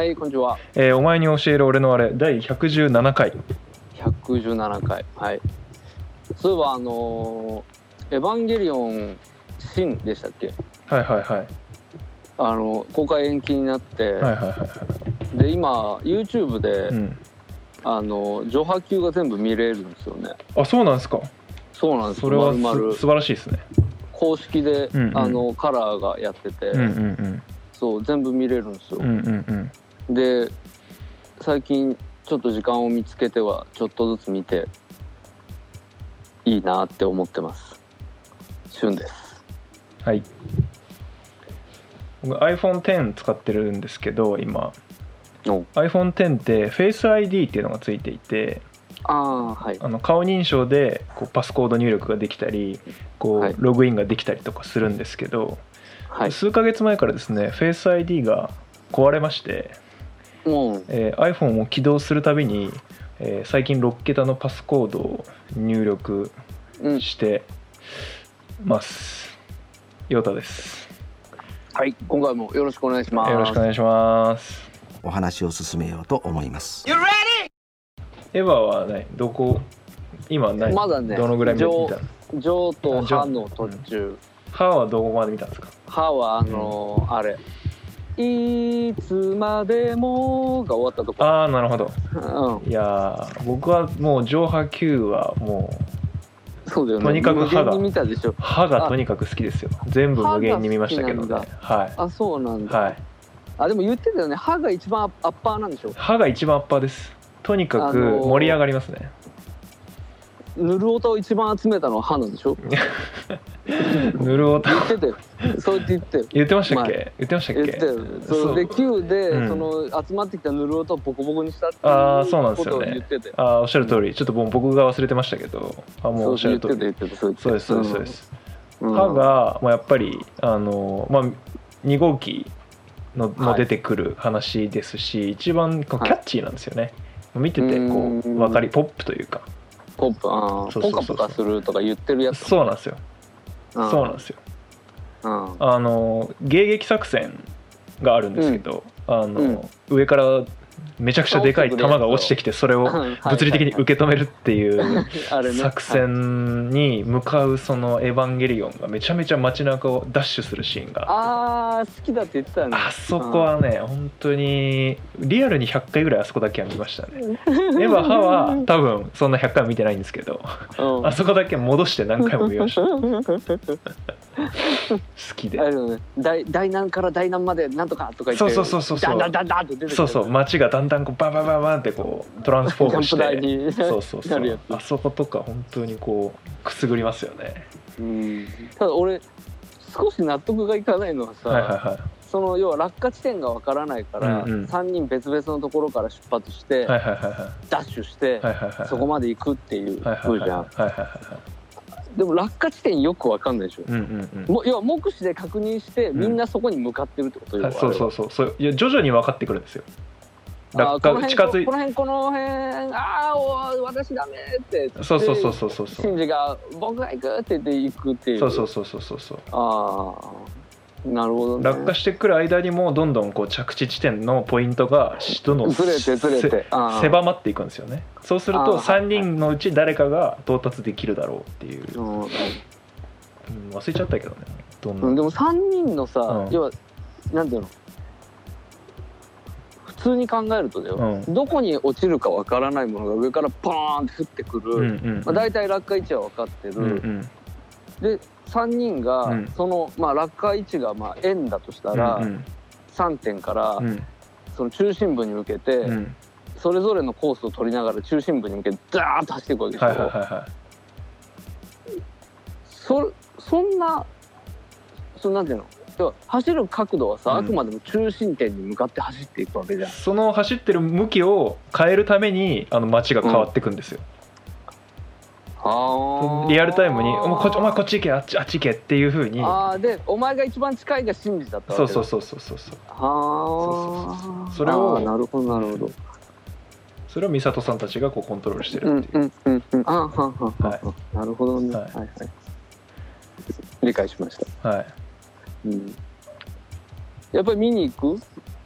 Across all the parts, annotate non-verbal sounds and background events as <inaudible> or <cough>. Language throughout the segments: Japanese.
は、はい、こんにちは。えーお前に教える俺のあれ第117回。117回。はい。そういえば、あのーエヴァンゲリオン、シンでしたっけ？はいはいはい。あの、公開延期になって、はいはいはいはい。で、今、YouTube で、うん。あの、上波級が全部見れるんですよね。あそうなんですか？そうなんです。それはす丸々。素晴らしいですね。公式で、うんうん。あの、カラーがやってて、うんうんそう、全部見れるんですよ。うんうんうんうんで、最近、ちょっと時間を見つけては、ちょっとずつ見て、いいなって思ってます。旬です。はい僕 iPhone10 使ってるんですけど今お iPhone10 って Face ID っていうのがついていてああ、はい。あの顔認証でこうパスコード入力ができたりこう、はいログインができたりとかするんですけど、はい。数ヶ月前からですね Face ID が壊れまして、えー iPhone を起動するたびに、えー最近6桁のパスコードを入力うん。してます。ヨタです。はい。今回もよろしくお願いします。よろしくお願いします。お話を進めようと思います。エヴァはねどこ？今何、まだねどのぐらい見た？のジョーと歯の途中。歯はどこまで見たんですか？歯は、あのーあれ。いつまでもが終わったとこ。ああなるほどうん。いやー僕はもう上波級はもうそうだよね。とにかく歯が無限に見たでしょ。歯がとにかく好きですよ全部無限に見ましたけどねはいあ、そうなんだ。はいあ、でも言ってたよね。歯が一番アッパーなんでしょ。歯が一番アッパーですとにかくあのー盛り上がりますね、ヌルオタを一番集めたのは歯なんでしょ？<laughs> ぬるおた。言ってたよ。そう言って言ってよ。言ってましたっけ、前。言ってましたっけ？言ってよ。そう。で Q で、うん。その集まってきたヌルオタをボコボコにしたっていうあーそうなんですことをよね言っててあーおっしゃる通り。ちょっと僕が忘れてましたけど。あもうおっしゃる通り。そうですそうですそうです、うん。歯がもうやっぱりあのまあ2号機のも出てくる話ですし、一番こうキャッチーなんですよね、見ててこううん。分かりポップというかポップあーそうそうそうそう。ポカポカするとか言ってるやつ。そうなんですよ、うんそうなんですよ。うんあの迎撃作戦があるんですけど、あの上からめちゃくちゃでかい弾が落ちてきてそれを物理的に受け止めるっていう <laughs> 作戦に向かうその「エヴァンゲリオン」がめちゃめちゃ街中をダッシュするシーンがあー好きだって言ってたよね。あそこはね本当にリアルに100回ぐらいあそこだけは見ましたね。<laughs> エヴァ派は多分そんな100回は見てないんですけどうん。あそこだけ戻して何回も見ました。<laughs> 好きで。ね。大大難から大難までなんとかとか言ってそうそうそうそうそう。そうそう街がだんだんこうバンバンバンバンってこうトランスフォームしてにそうそうそう。あそことか本当にこうくすぐりますよね。うん。ただ俺少し納得がいかないのはさ、はいはいはい。その要は落下地点がわからないから、うんうん。3人別々のところから出発して、はいはいはいはい。ダッシュして、はいはいはいそこまで行くっていう風じゃん、でも落下地点よくわかんないでしょ、うんうんうん。も要は目視で確認してん。みんなそこに向かってるってことよ、はいそうそうそう。そういや徐々に分かってくるんですよ落あーこの辺下近づいこの辺この辺ああ私ダメってそうそうそうそうそうそう。シンジが僕が行くって言って行くっていう。そうそうそうそうそうそう。ああなるほどね。落下してくる間にもどんどんこう着地地点のポイントがどんどんずれてずれて狭まっていくんですよね。そうするとあー。3人のうち誰かが到達できるだろうっていう、うん。うん忘れちゃったけどね。どんな、うん、でも3人のさ、うん。要はなんていうの？普通に考えるとだよ、うん。どこに落ちるかわからないものが上からポーンって降ってくる、うんうんまあ、大体落下位置は分かってる、うんうん。で3人がうん。その、まあ、落下位置がまあ円だとしたら、うん3点からうん。その中心部に向けて、うん。うんそれぞれのコースを取りながら中心部に向けてザーッと走っていくわけですよ、はいはいはいはい。そそんなそなんていうの？要は走る角度はさ、うん。あくまでも中心点に向かって走っていくわけじゃん。その走ってる向きを変えるためにあの街が変わっていくんですよ、あリアルタイムに「お前こっちお前こっち行けあっちあっち行け」っていうふうに。あーでお前が一番近いが真実だったわけ。だそうそうそうそうそうそう。はあそうそうそうそれをなるほどなるほど。それを美里さんたちがこうコントロールしてうんるっていう、うんうんうんあはんはい。なるほどね、ははいいはい。理解しました。はいうん、やっぱり見に行く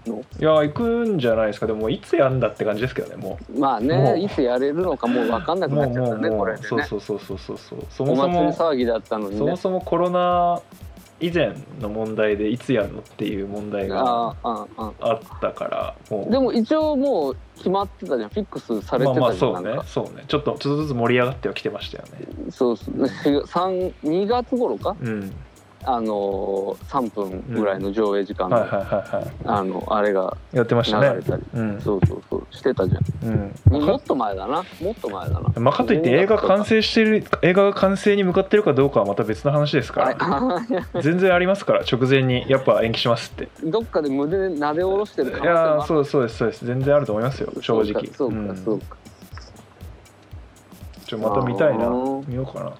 の？いや行くんじゃないですか。でもいつやんだって感じですけどねもまあねいつやれるのかもう分かんなうくなっちゃったねこれでね。うそうそうそうそうそう。そうそおもそも騒ぎだったのにね。そもそもコロナ以前の問題でいつやるのっていう問題がああああああ。ったからでも一応もう決まってたじゃんフィックスされてまあまあたじゃん、そうねなんか。そうねちょっとちょっとずつ盛り上がってはきてましたよね。そうそう。<laughs> 三2月頃か？うんあのー、3分ぐらいの上映時間で、あのあれがやってまし流たね。れたり、うん。そうそうそう。してたじゃうん。んもっと前だな。もっと前だな。まあ、かといって映画完成してる映画が完成に向かってるかどうかはまた別の話ですかはい。ら <laughs> 全然ありますから直前に。やっぱ延期しますって。どっかで胸で撫で下ろしてる可能性いやそうそうですそうです。全然あると思いますよ。正直。そうかん。そうか。ちょまた見たいな。見ようかな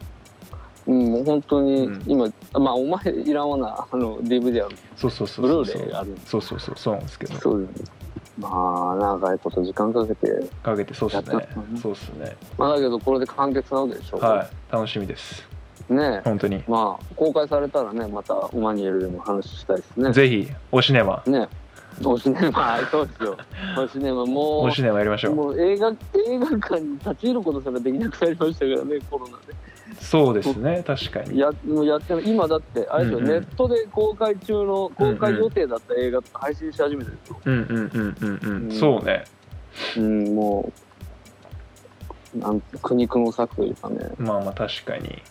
うんもう本当にうん。今、まあお前いらんわなあの DVD は。そうそうそうそう。そうそうそうそうなんですけど。そうですまあ長いこと時間かけて。かけてそうっすね。そうっすね。まあだけどこれで完結なわけでしょはい。楽しみです。ねえ。本当に。まあ公開されたらねまたオマニエルでも話したいですね。ぜひおシネマ。ねおシネマ <laughs> そうですよ。おシネマもおシネマやりましょうう。もう映画映画館に立ち入ることすらできなくなりましたからねコロナでそうですね確かに。やもうやってない今だってあれですよ、うんうん。ネットで公開中の公開予定だった映画とか配信し始めてるんですよ、うんうんうんうんうん。うん。そうね。うん、もうなん苦肉の策というかね。まあまあ確かに。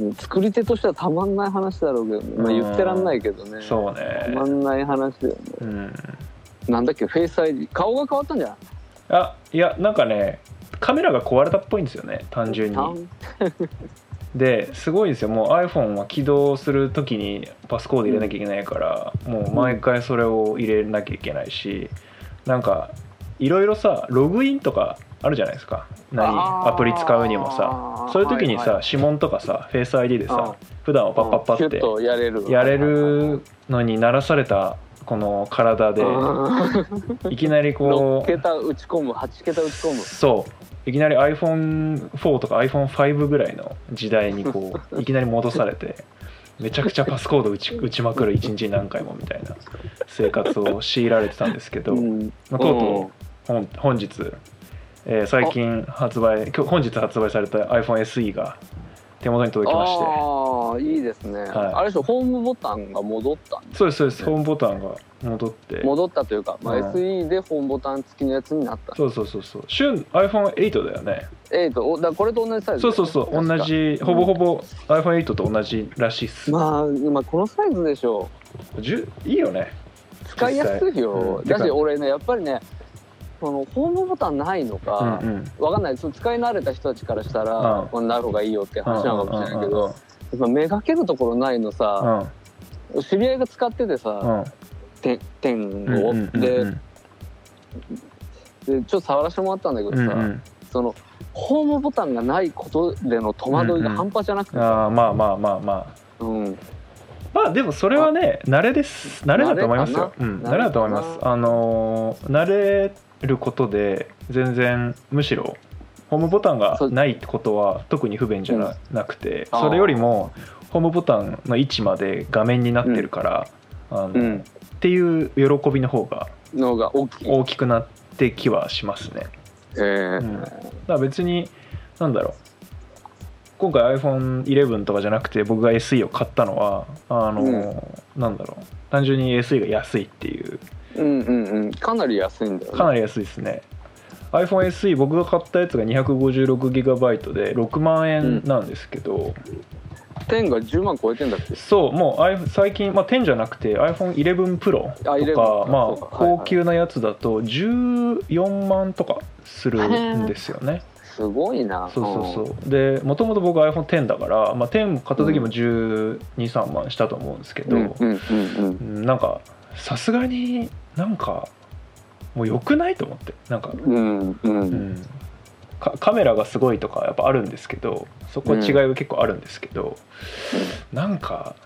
うん作り手としてはたまんない話だろうけど、ね、まあ、言ってらんないけどね。そうたまねんない話だよね。うん。なんだっけフェイス ID 顔が変わったんじゃない？あいやなんかねカメラが壊れたっぽいんですよね単純にですごいですよ。もう iPhone は起動する時にパスコード入れなきゃいけないから、もう毎回それを入れなきゃいけないしなんかいろいろさログインとかあるじゃないですか。何？アプリ使うにもさ。そういう時にさ、はいはい指紋とかさフェイス ID であさ普段はパッパッパってとやれる。やれるのに慣らされたこの体でうん。いきなりこ6う桁打ち込む8桁打ち込む。そう。いきなり iPhone4 とか iPhone5 ぐらいの時代にこう <laughs> いきなり戻されてめちゃくちゃパスコード打ち打ちまくる一日に何回もみたいな生活を強いられてたんですけど、うん。まあ、とうとう本本日、えー最近発売今日本日発売された iPhone SE が手元に届きまして。ああいいですね、はい。あれでしょホームボタンが戻ったそうですそうです。ホームボタンが戻って。戻ったというか、まあうん SE でホームボタン付きのやつになった。そうそうそうそう。旬 iPhone8 だよね。えっ、とおだこれと同じサイズ。そうそうそう同じほぼほぼ iPhone8 と同じらしいっす、まあ今このサイズでしょじゅいいよね。使いやすいよ、うん。だし俺ねやっぱりねそのホームボタンないのうんか、うん。わかんない。その使い慣れた人たちからしたら、うん。なる方がいいよって話なのかもしれないけど、うんうんうんやっぱめがけるところないのさ、知り合いが使っててさ、うん。て点を、うんうんうんでうん。でちょっと触らせてもらったんだけどさ、うんうん。そのホームボタンがないことでの戸惑いが半端じゃなくてあさ、ーまあまあまあまあ。うん、まあでもそれはね慣れです。慣れだと思いますよ。慣れうん。慣れだと思います。あのー慣れることで全然むしろホームボタンがないってことは特に不便じゃな,、なくてそれよりもホームボタンの位置まで画面になってるから、あのうん。っていう喜びの方が大きくなって気はしますね。えー。うん。だから別になんだろう。今回 iPhone11 とかじゃなくて僕が SE を買ったのはあの、うん。なんだろう。単純に SE が安いっていううんうんうん。かなり安いんだよね。かなり安いですね。iPhone SE 僕が買ったやつが 256GB で6万円なんですけど、10が10万超えてんだっけ？そうもう最近、まあ、10じゃなくて iPhone11 Pro とかあ11まあ高級なやつだと14万とかするんですよね。すごいな。そうそうそう。でもともと僕 iPhone10 だから、まあ、10買った時も1 2 3万したと思うんですけど、うん。うんうんうん。うんなんかさすがになんかもう良くないと思ってなんか、うん。うんう。うんカメラがすごいとかやっぱあるんですけどそこは違いは結構あるんですけど、なんか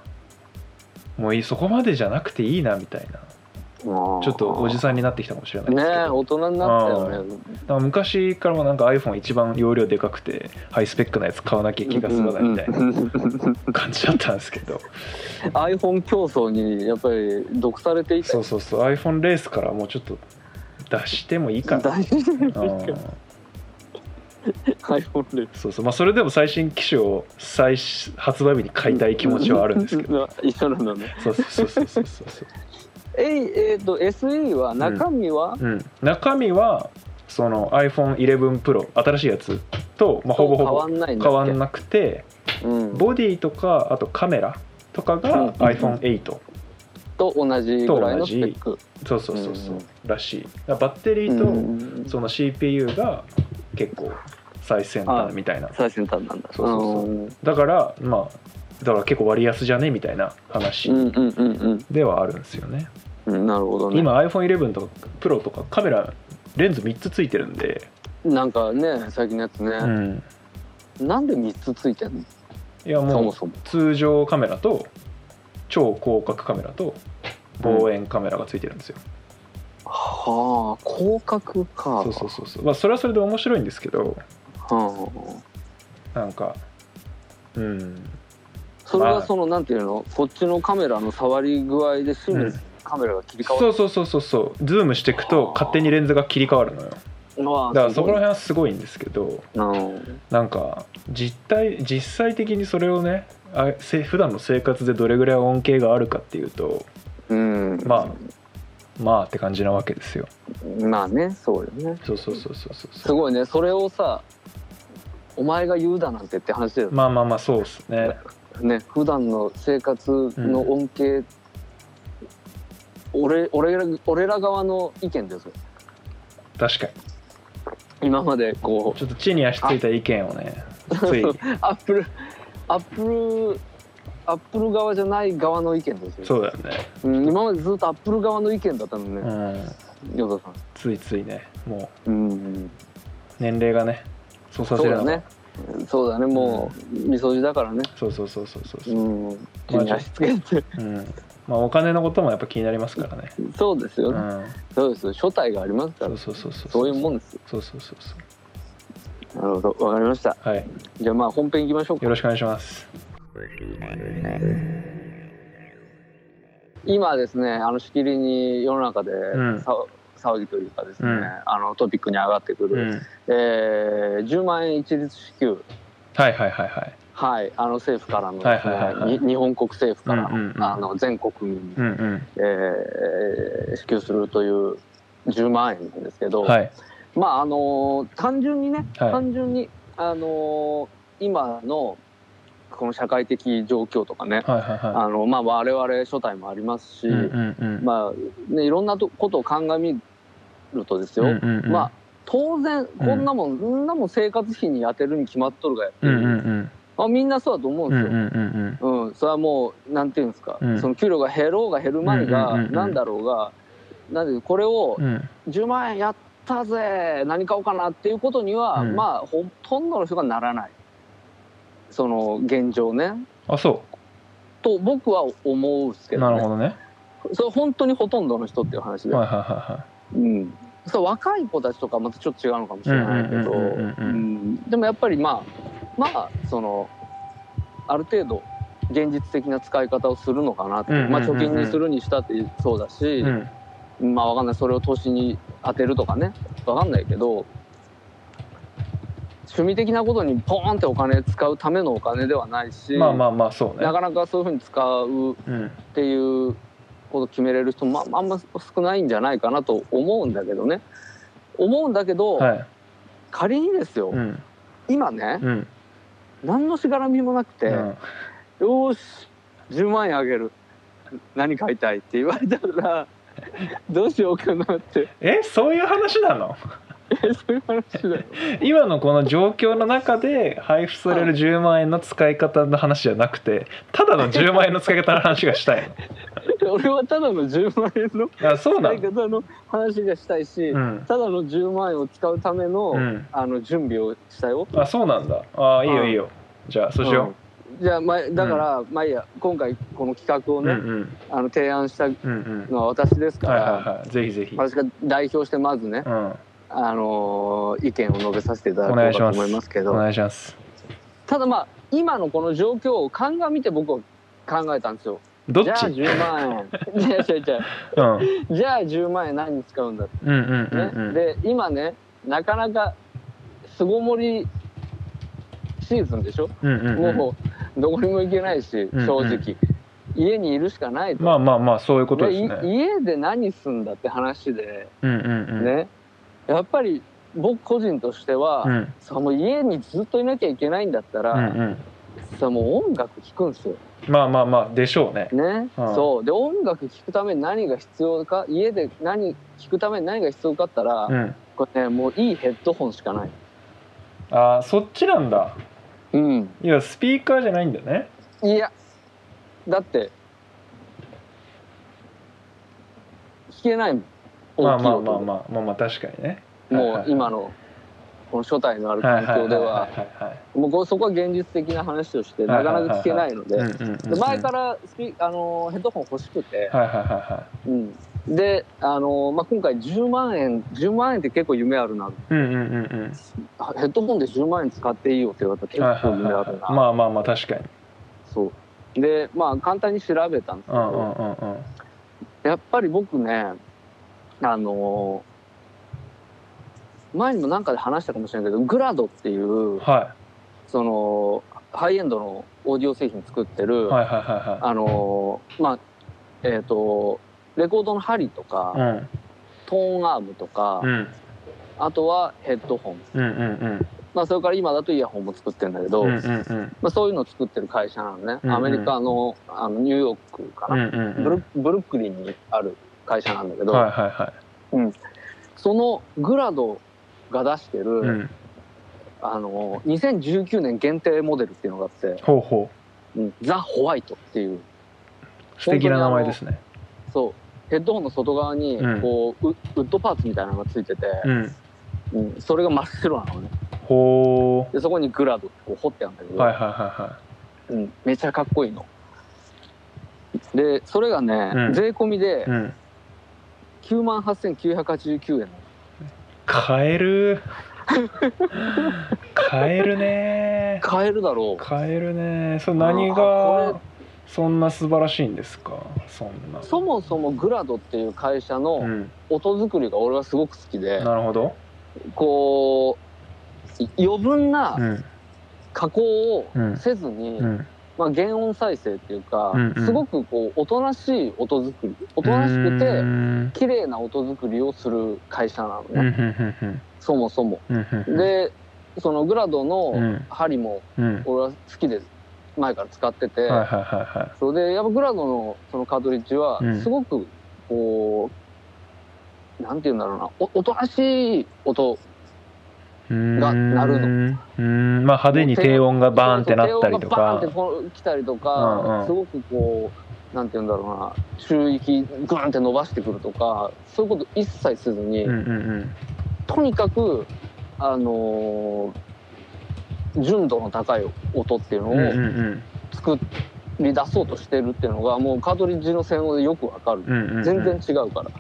もういいそこまでじゃなくていいなみたいなちょっとおじさんになってきたかもしれないねですけど、え大人になったよね。だから昔からもなんか iPhone 一番容量でかくてハイスペックなやつ買わなきゃ気が済まないみたいな感じだったんですけど。iPhone 競争にやっぱり毒されていた。そうそうそう。iPhone レースからもうちょっと出してもいいかな。iPhone レそうそう。まあそれでも最新機種を最発売日に買いたい気持ちはあるんですけど。一緒なんだね。そうそうそうそうそうそうええー、と SE は中身は、うん、中身はその iPhone11 Pro 新しいやつと、まあ、ほぼほぼ変わんなくてうん、ボディとかあとカメラとかうんが iPhone8 と同じぐらいのスペック。そうそうそうそう。うんらしい。バッテリうーとんその CPU が結構最先端みたいな。最先端なんだ。そうそうそう。うん。だからまあだから結構割安じゃね？みたいな話うんうんうんではあるんですよね。うんなるほどね。今 iPhone11 とか Pro とかカメラレンズ3つついてるんで、なんかね最近のやつうね、ん、なんで3つついてんの？いやもうそもそも。通常カメラと超広角カメラと望遠カメラがついてるんですよ、はあ広角かそうそうそうそう。まあそれはそれで面白いんですけど。はあ。なんかうんそれまあ。はそのなんていうの？こっちのカメラの触り具合でシームレスにカメラが切り替わる、そうそうそうそうそう。ズームしていくと勝手にレンズが切り替わるのよ。だからそこらす辺はすごいんですけどうん。なんか実態実際的にそれをねあせ普段の生活でどれぐらい恩恵があるかっていうとうん。まあまあって感じなわけですよ。まあねそうよね。そうそうそうそうそう。すごいね。それをさお前が言うだなんてって話だよまあまあまあそうですねね普段の生活の恩恵、俺俺ら俺ら側の意見ですよ。確かに。今までこちょっと地に足ついた意見をねつい。う <laughs> アップルアップルアップル側じゃない側の意見ですよ、そうだよね。うん、今までずっとアップル側の意見だったのうね、ん。ヨダさん。ついついねもう。ん。う年齢がねそうさせるのがそうだねそうだねもうみそじだからね。そうそうそうそうそう。そううん。地に足つけて。うん。まあお金のこともやっぱ気になりますからね。そうですよね、うん。そうですよ。初体がありますから。そうそうそうそうそう。いうもんですよ。そうそうそうそう。なるほどわかりました。はい。じゃあまあ本編いきましょうか。よろしくお願いします。今ですねあのしきりに世の中でん。さ、騒ぎというかですね、うん。あのトピックに上がってくる、うん。えー10万円一律支給。はいはいはいはい。はい。あの政府からのはいはい日本国政府からの,、うんうんうん。あの全国民に、うんうん。えー支給するという10万円なんですけど、はい。まああの単純にね、はい。単純にあの今のこの社会的状況とかね、はいはいはあのまあ我々初代もありますし、いうんうんうん。まあねいろんなとことを鑑みるとですよ、うんうんうん。まあ当然こんなもん、こんなもん生活費に充てるに決まっとるがやってる、うんうんうん。まあ、みんなそうだと思うんうんですうんよ。うん。うん。それはもうなんていうんですか、うん。その給料が減ろうが減る前が、うんうんうんうん。なんだろうがなんでこれをうん。10万円やったぜ何買おうかなっていうことには、うん。まあほとんどの人がならないその現状ね。あそと僕は思うんですけうど,、ね、なるほどね。それ本当にほとんどの人っていう話で、はいはいはうん、そう若い子たちとかまたちょっと違うのかもしれないけど。でもやっぱりまあまあそのある程度現実的な使い方をするのかなって、まあ、貯金にするにしたってそうだし、いはいうん。まあわかんない。それを投資に当てるとかね。わかんないけど趣味的なことにポーンってお金使うためのお金ではないし、まあまあまあそうね。なかなかそういうふうに使ううんっていうことを決めれる人も、まあ、あんま少ないんじゃないかなと思うんだけどね。思うんだけど、はい。仮にですよ、うん。今ねうん。何のしがらみもなくて、うん。よーし10万円あげる。何買いたいって言われたらどうしようかなって。えそういう話なの？そういう話だよ。今のこの状況の中で配布される10万円の使い方の話じゃなくてただの10万円の使い方の話がしたい <laughs> 俺はただの10万円ののあそうなの？使い方の話がしたいし、うん。ただの10万円を使うための,、うん。あの準備をしたよ。あそうなんだ。あいいよい。いよ。じゃあそうしよう。ん。じゃあ、まあ、だから、まあいいや。今回この企画をね、うんうん。あの提案したうんうん。のは私ですから、はいはいはい。ぜひぜひ。私が代表してまずね、うんあのー意見を述べさせていただこうかと思いますけおど願いします。ただまあ今のこの状況を鑑みて僕は考えたんですよ。じゃあどっち？10万円じゃあじゃあじゃあうん。じゃあ10万円何に使うんだって。うんうんうんね、うん。で今ねなかなか巣ごもりシーズンでしょ、うんうんうん。もうどこにも行けないしうん正直、家にいるしかないと、まあまあまあそういうことですね。家で何すんだって話で、うんうんうん。ねやっぱり僕個人としては、うん。さもう家にずっといなきゃいけないんだったら、うんうん。さもう音楽聴くんですよ。まあまあまあでしょうね。ね、うん。そう。で音楽聴くために何が必要か家で何聴くために何が必要かったら、うん。これねもういいヘッドホンしかない。あーそっちなんだ。うん、いやスピーカーじゃないんだね。いやだって弾けないもんまあまあまあまあまあまあ確かにね。もう今のこの初代のある環境ではもうこそこは現実的な話としてなかなか聞けないので前からスピあのヘッドホン欲しくて、であの、まあ、今回10万円10万円って結構夢あるな。ヘッドホンで10万円使っていいよって言われたら結構夢あるな、まあまあまあ確かに。そう。でまあ簡単に調べたんですけど、やっぱり僕ねあの前にも何かで話したかもしれないけどグラドっていうはそのハイエンドのオーディオ製品作っている、はいはいはあのまあえっ、とレコードの針とか、いはいトーンアームとか、うん。うんあとはヘッドホン、うんうんうん。まあ、それから今だとイヤホンも作ってるんだけど、うんうんうん。まあ、そういうのを作ってる会社なのね、うんうん。アメリカのあのニューヨークかな、うんうんうん。ブルブルックリンにある会社なんだけど、はいはいはい。そのグラドが出してる、うん。あの2019年限定モデルっていうのがあってほうほう。ん。ザ・ホワイトっていう。う素敵な名前ですね。そう。ヘッドホンの外側にうん。こう、ウウッドパーツみたいなのがついてて、うん。うん。それが真っ白なのね。ほでそこにグラドってこう彫ってあるんだけど、うはいはいはうん、めちゃかっこいいの。でそれがね、うん。税込みでいはいうん9万8989円。買える。買えるね。買えるだろう。買えるね。それ何がそんな素晴らしいんですか？そんな。そもそもグラドっていう会社うのん。音作りが俺はすごく好きで、なるほど。こうい余分なうん。加工をうん。せずに、うんまあ、原音再生っていうか、うんうん。すごくこうおとなしい音作り。おとなしくうて綺麗な音作りをする会社なのね、うんうんうんそもそも。うんうんうん。でそのグラドうのん。針もうん。俺は好きで前から使ってて、それでやっぱグラドのそのカートリッジはうん。すごくこう、なんて言うんだろうな。おおとなしい音が鳴るの。うん。まあ派手に低音がバーンってなったりとそうバーンかって来たりとか、うんうん。すごくこうなんて言うんだろうな中域グーンって伸ばしてくるとかそういうこと一切せずに、うんうんうん。とにかくあのー純度の高い音っていうのを作り出そうとしてるっていうのがもうカートリッジの性能でよくわかる、全然違うから。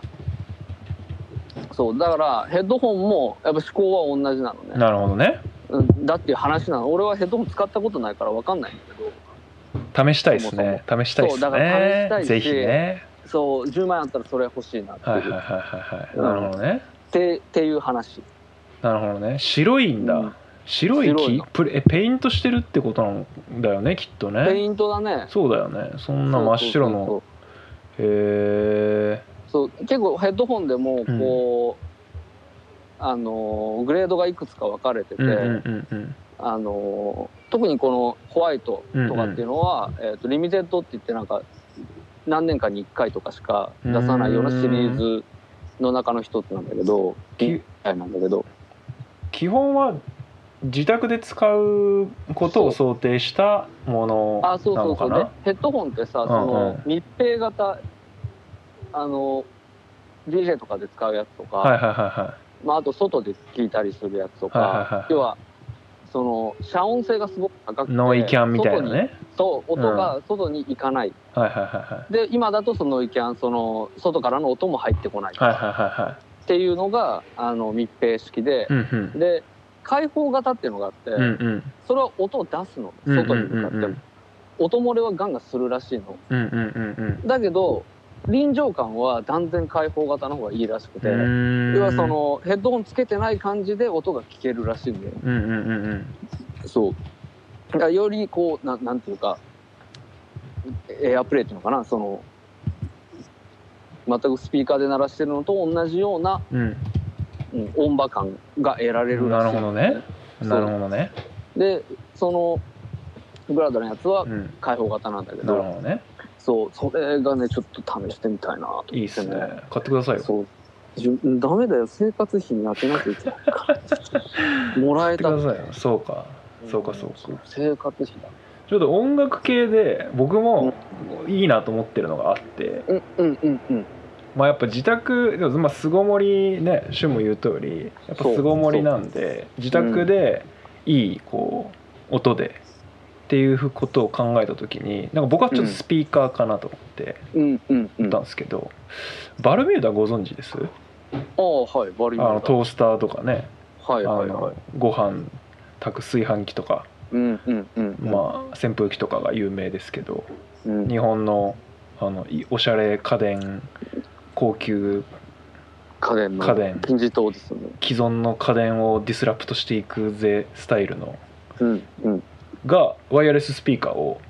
そうだからヘッドホンもやっぱ思考は同じなのね。なるほどね。うんだっていう話なの。俺はヘッドホン使ったことないからわかんないんだけど。試したいですね。試したいですそうだから試したいしねぜひね。そう10万円あったらそれ欲しいなっていう、はいはいはいはいはい。なるほどね。ってっていう話。なるほどね。白いんだ、うん。白い木白えペイントしてるってことなんだよねきっとペねイントだね。そうだよね。そんな真っ白の。へえそうそう結構ヘッドホンでもこう、あのーグレードがいくつか分かれてて、うんうんうんうん。あのー特にこのホワイトとかっていうのは、えー、とリミテッドって言ってなんか何年かに1回とかしか出さないようなシリーズの中の一つなんだけどなんだけど。基本は自宅で使うことを想定したものあそう。なのかそうそう。でなヘッドホンってさ、うんうん。その密閉型あの DJ とかで使うやつとか、はいはいはいはまあ、あと外で聞いたりするやつとか、はいはいはい要はその遮音性がすごく高くてノイキャンみたいなね。そう音が外に行かない、はいはいはいはい。で今だとそのノイキャンその外からの音も入ってこないはいはいはいはっていうのがあの密閉式で。い、うんうん。で開放型っていうのがあって、うんうん。それは音を出すのうんうん外に向かっても、うんうん音漏れはガンガンするらしいの。うんうんうん。だけど臨場感は断然開放型の方がいいらしくて、うん。要はそのヘッドホンつけてない感じで音が聞けるらしいんだよ。うんうんうんうん。そう。だからよりこうななんていうかエアプレイっていうのかな。その全くスピーカーで鳴らしてるのと同じような、うん。うん、音場感が得られるらしい。なるほどね。なるほどね。でそのブラッドのやつはうん。開放型なんだけなるど、ほどねそうそれがねちょっと試してみたいなと思って、いいっすね。買ってくださいよ。そう。ダメだよ。生活費に当てなきゃいけないから。もらえたそうか。そうかそうか。生活費だ。ちょっと音楽系で僕もいいなと思ってるのがあって。うんうんうんうん。まあやっぱ自宅でもまあ巣ごもりね主も言う通りやっぱ巣ごもりなんで自宅でいいこう音でっていうことを考えた時になんか僕はちょっとスピーカーかなと思ってうんうんうん。あ言ったんですけど、バルミューダご存知です？あはいバリあバリのトースターとかね。はいあはいはい。のご飯炊く炊飯器とか、うんうんうん。まあ扇風機とかが有名ですけどうん。日本のあのいおしゃれ家電高級家電の家電。金字塔ですよね。既存の家電をディスラプトしていくぜスタイルのうんうんがワイヤレススピー。カーを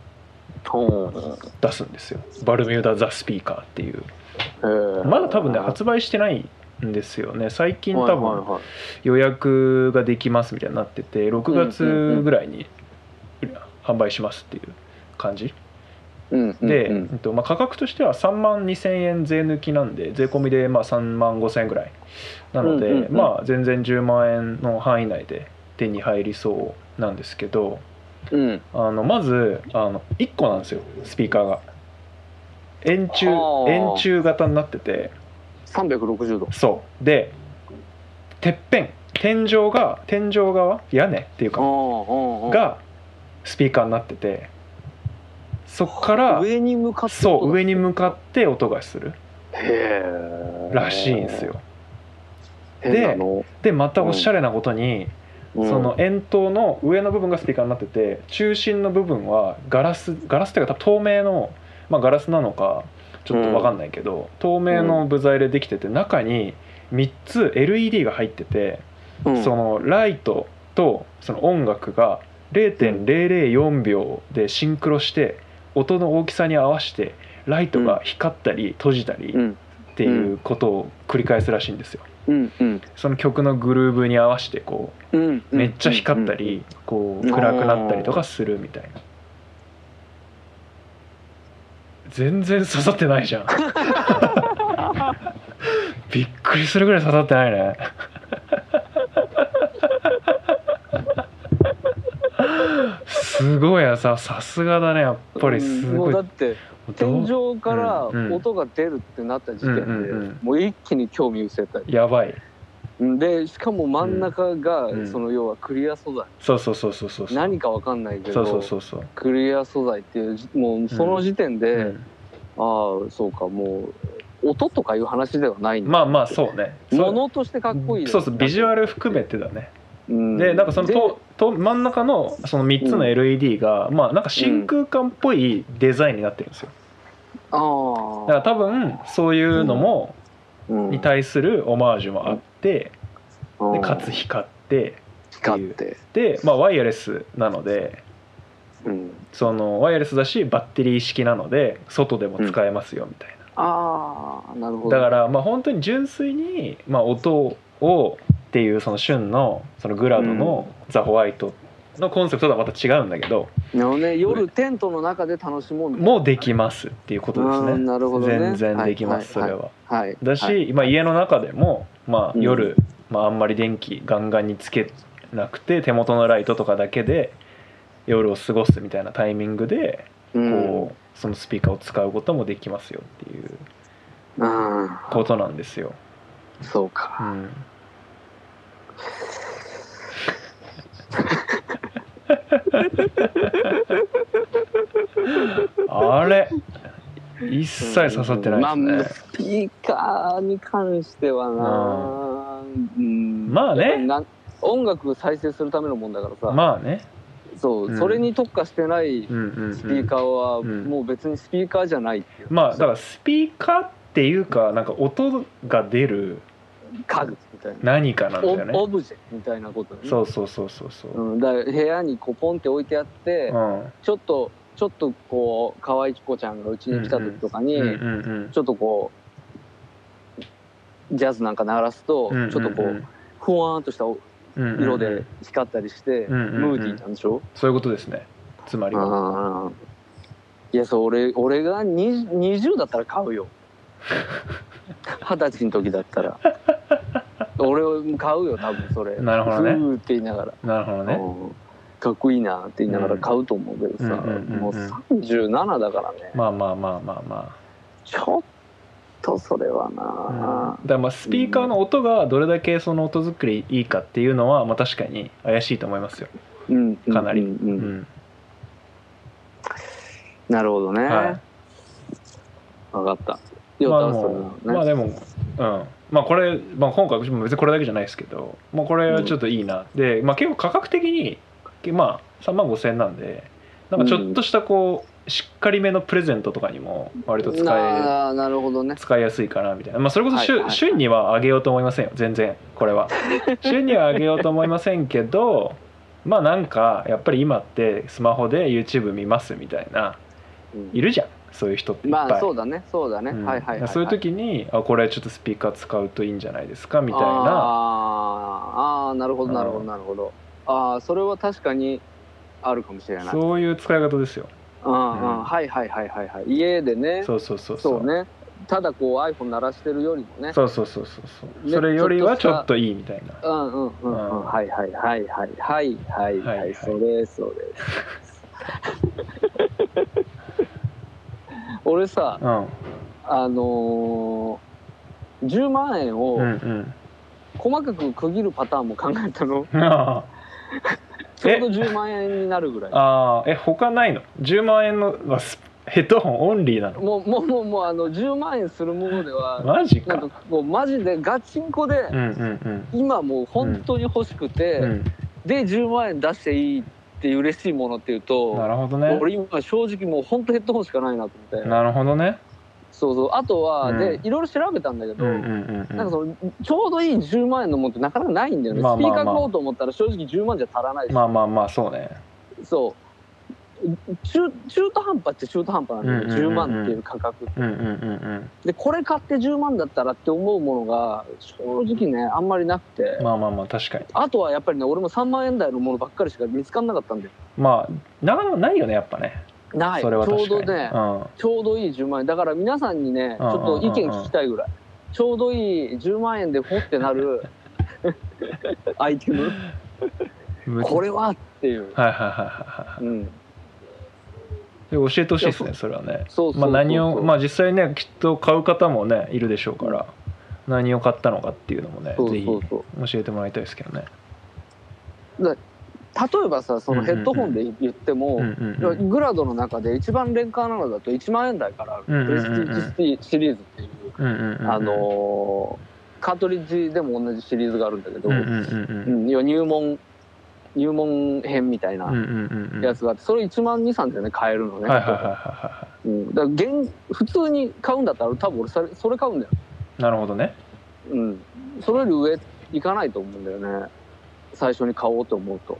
ほ出すんですよ。バルミューダ・ザ・スピーカーっていう。まだ多分ね発売してないんですよね。最近多分予約ができますみたいになってて6月ぐらいに販売しますっていう感じ。で、うんえっとまあ、価格としては3万2000円税抜きなんで税込みでまあ3万5000円ぐらいなので、まあ全然10万円の範囲内で手に入りそうなんですけどうん。あのまずあの1個なんですよスピーカーが。円柱はあ。円柱型になってて。360度。そう。でてっぺん天井が天井側屋根っていうかががスピーカーになってて。そっから上に向かってそう上に向っかって音がする。てへえらしいんですよ。変なの。でまたおしゃれなことに、うん。その円筒の上の部分がスピーカーになってて中心の部分はガラスガラスっていうか多分透明の、まあ、ガラスなのかちょっと分かんないけど、透明の部材でできてて中に3つ LED が入ってて、うん。そのライトとその音楽が0.004秒でシンクロして音の大きさに合わせてライトが光ったり閉じたりうん。っていうことを繰り返すらしいんですよ。うんうん。その曲のグルーブに合わせてこうんうめっちゃ光ったりこううん。暗くなったりとかするみたいな。全然刺さってないじゃん。<laughs> びっくりするぐらい刺さってないね。<laughs> すごいやささすがだねやっぱりすもごい。うだって天井から音が出るってなった時点で、うんうんうん。もう一気に興味失せたり。やばい。でしかも真ん中が、うん。その要はクリア素材、そうそうそうそうそう何かわかんないけどそうそうそうそう。クリア素材っていうじもうその時点で、うん。ああそうかもう音とかいう話ではないまあまあそうね。そう。物としてかっこいいそうそうビジュアアル含めてだね。ルでなんかそのとと真ん中のその3つの LED が、まあなんか真空管っぽいデザインになってるんですよ。あだから多分そういうのも、に対するオマージュもあって、うん。でかつ光って光って、で、まあ、ワイヤレスなのでうん、そのワイヤレスだしバッテリー式なので外でも使えますよみたいああなるほど。な、だからまあ本当に純粋に、まあ、音をっていうその旬のそのグラドのザ・ホワイトのコンセプトとはまた違うんだけど、ね。夜テントの中で楽しもうもうできますっていうことですね。なるほどね。全然できます、はいそれは。はいだし、はいまあ、家の中でも、まあ、うん。夜、まあ、あんまり電気ガンガンにつけなくて手元のライトとかだけで夜を過ごすみたいなタイミングでうん。こう、そのスピーカーを使うこともできますよっていううんことなんですよ。そううかん、あれ一切刺さってないですね、まあ、スピーカーに関してはな、うん、まあね。音楽再生するためのもんだからさ、まあね。そう、うん。それに特化してないスピーカーはうんもう別にスピーカーじゃないっていう。まあだからスピーカーっていうかなんか音が出る。家具みたいな。何かなんだよね。オオブジェみたいなことね。そうそうそうそうそう。うん、だから部屋にこうポンって置いてあって、うん。ちょっとちょっとこう可愛い子ちゃんがうちに来た時とかに、ちょっとこうジャズなんか鳴らすと、ちょっとこうふわーんとした色で光ったりして、ムーディーなんでしょ、そういうことですね。つまりは。いやそう俺俺が 20, 20だったら買うよ。<laughs> 二十歳の時だったら俺買うよ多分それ。なるほどね。ふーって言いながら。なるほどね。うんかっこいいなって言いながら買うと思うけどさ、もう37だからね、まあまあまあまあまちょっとそれはあ、うん、なだまあスピーカーの音がどれだけその音作りいいかっていうのはまあ確かに怪しいと思いますよ、うんかなりうんうん。うん。なるほどね、はい。分かった。よまあかったそれもはうまあでもうんまあこれ、まあ、今回別にこれだけじゃないですけど、まあ、これはちょっといいな、で、まあ、結構価格的にまあ3万5千円なんでなんかちょっとしたこう、しっかりめのプレゼントとかにも割と使えなあなるほどね。使いやすいかなみたいな、まあ、それこそ旬,、はいはい。旬にはあげようと思いませんよ全然これは。<laughs> 旬にはあげようと思いませんけどまあなんかやっぱり今ってスマホで YouTube 見ますみたいなうんいるじゃん、うん、そういう人っていっぱい、まあ、そうだね。そうだね、はいはい、そういう時にあこれちょっとスピーカー使うといいんじゃないですかみたいな。ああなるほどなるほどなるほど。ああそれは確かにあるかもしれない。そういう使い方ですよ、うん、はいはいはいはいはい。家でね。そうそうそうそう。ね。ただこう iPhone 鳴らしてるよりもね。そうそうそうそうそう、ね、それよりはちょっといいみたいな。うんうんうん、うん、はいはいはい。はいはいはい。はい、はい、それそれ。俺さうん。あのー、10万円うんをうん細かく区切るパターンも考えたの。<laughs> あ <laughs> ちょうど10万円になるぐらい。あーえ他ないの？10万円のはスヘッドホンオンリーなの？もうもうもうもうあの10万円するものではマジか。なんかこうマジでガチンコでうんうん今もう本当に欲しくて、うん。で10万円出していいっていう嬉しいものっていううんとなるほどね。俺今正直もう本当ヘッドホンしかないなと思って。なるほどね。そうそう。あとは、うん。でいろいろ調べたんだけど、うんうんうんうん。なんかそのちょうどいい10万円のものってなかなかないんだよね、まあまあまあスピーカー買おうと思ったら正直10万じゃ足らないし、まあまあまあそうねそう中中途半端っちゃ中途半端なんだよ、うんうんうんうん。10万っていう価格うんうんうんうん。でこれ買って10万だったらって思うものが正直ねあんまりなくて、まあまあまあ確かに。あとはやっぱりね俺も3万円台のものばっかりしか見つからなかったんだよ。まあなかなかないよねやっぱね。ない。それはちょうどね、うん。ちょうどいい10万円。だから皆さんにねちうんょっと意見聞きたいぐらい。ちょうどいい10万円でほってなる <laughs> アイテム。むこれはっていう、はいはいはいはいはうん、教えてほしいですねそれはね。まあ何をまあ実際ねきっと買う方もねいるでしょうから何を買ったのかっていうのもねぜひ教えてもらいたいですけどね。例えばさそのヘッドホンで言っても、グラドの中で一番廉価なのだと1万円台からある、プレステージシリーズっていう、あのーカートリッジでも同じシリーズがあるんだけど、うんうん入門入門編みたいなやつがあってそれ1万23でね買えるのね、だから現普通に買うんだったら多分俺それそれ買うんだよ、いなるほどね。うん、それより上行かないと思うんだよね。最初に買おうと思うと。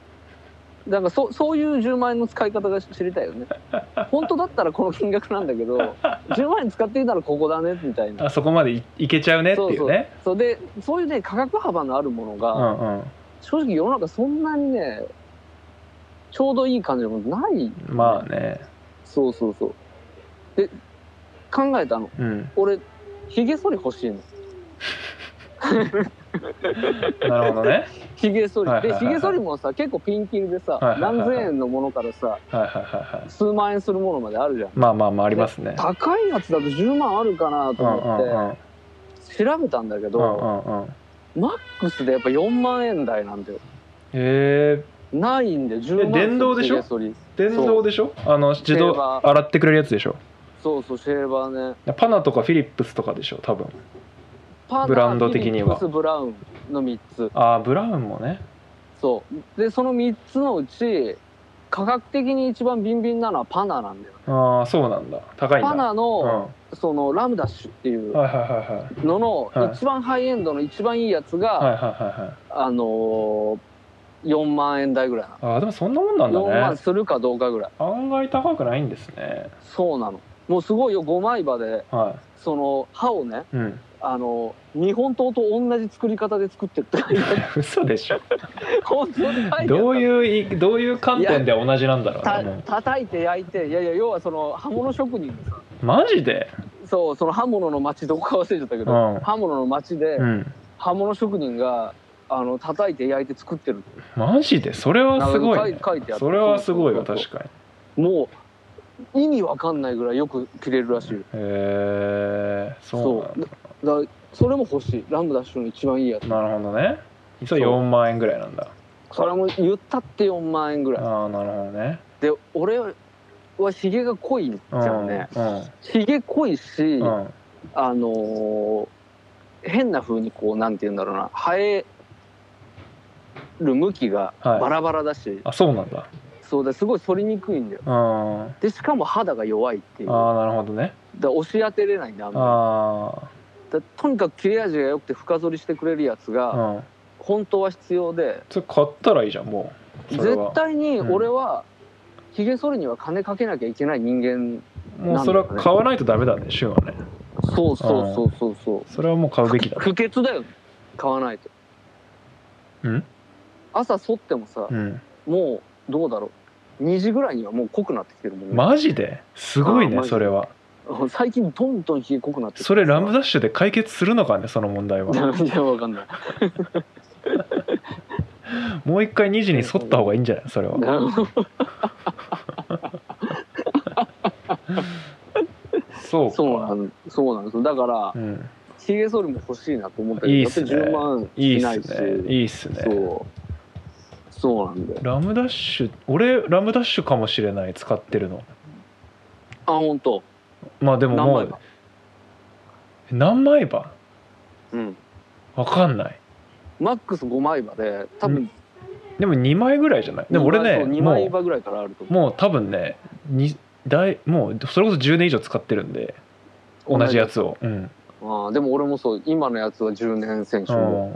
だからそそういう10万円の使い方が知りたいよね。<laughs> 本当だったらこの金額なんだけど10万円使っていたらここだねみたいな。あそこまでいいけちゃうねっていうね。そうでそういうね価格幅のあるものうが、んうん正直世の中そんなにねちょうどいい感じのものない。まあね。そうそうそう。で考えたの。うん。俺ひげ剃り欲しいの。<laughs> なるほどね。ひげ剃り。でひげ剃りもさ結構ピンキリでさ何千円のものからさはいはい数万円するものまであるじゃん。まあまあまあありますね。高いやつだと10万あるかなとうんうんうん。思って調べたんだけうんどうんうんマックスでやっぱ4万円台なんだよ。へえないんで10万電動でしょ？電動でしょ？あの自動洗ってくれるやつでしょ？そうそうシェーバーね。パナとかフィリップスとかでしょ？多分。パナブランド的には。フィリップスブラウンの3つ。ああブラウンもね。そう。でその3つのうち価格的に一番ビンビンなのはパナなんだよああそうなんだ。高いんだ。パナうん。の、はそのラムダッシュっていうののはい一番ハイエンドの一番いいやつが、あのー、4万円台ぐらいなああでもそんなもんなんだ4万ねするかどうかぐらい。案外高くないんですね。そうなの。もうすごいよ5枚刃ではその刃をねいうんあの日本刀と同じ作り方で作ってるって書いてある嘘でしょ。本当にどういういどういう観点で同じなんだろうたねも叩いて焼いていやいや要はその刃物職人がさうマジで？そうその刃物の町どこか忘れちゃったけど、うん。刃物の町でうん。刃物職人があの叩いて焼いて作ってるマジで？それはすごい、ね。書いてあ、るそれはすごいわ確かそうもう意味わかんないぐらいよく切れるらしい。へえそうなんだそれも欲しい。ラムダッシュの一番いいやつ。なるほどね。それ4万円ぐらいなんだ。それも言ったって4万円ぐらい。ああなるほどね。で俺はひげが濃いんじうんゃんねうん。ひげ濃いし、うん。あのー変な風にこうなんて言うんだろうな。生える向きがはい。バラバラだし、あそうなんだ。そうですごい反りにくいんだよ。うん。あでしかも肌が弱いっていう。だかあなるほどね。ら押し当てれないんだあんまありだとにかく切れ味が良くて深剃りしてくれるやつあがうん。本当は必要で。それ買ったらいいじゃんもう。絶対に俺はひげ剃りには金かけなきゃいけない人間もうそれは買わないとダメだね旬はね。そうそうそうそうそう。それはもう買うべきだね。不潔だよ買わないと。うん？朝剃ってもさ、うん。もうどうだろう。2時ぐらいにはもう濃くなってきてるもんね、マジで？すごいねそれは <laughs> 最近どんどんひげ濃くなってそれラムダッシュで解決するのかねその問題は。<laughs> いやわかんない。<laughs> もう一回2時に剃った方がいいんじゃない？それは。そうか。そうなんそうなんですよ。だからうん。ひげ剃りも欲しいなと思ったけどいいっすね。だって10万いいし。ないしっすね。いいっすね。そう。そうなんだよ。ラムダッシュ俺ラムダッシュかもしれない。使ってるの。あ本当まあでももう何枚刃？うん。わかんない。マックス5枚刃で多分でも2枚ぐらいじゃない？でも俺ね2も枚刃ぐらいからあると思う。うもう多分ねに大もうそれこそ10年以上使ってるんで同じやつ。を。うん。ああでも俺もそう今のやつは10年選手うん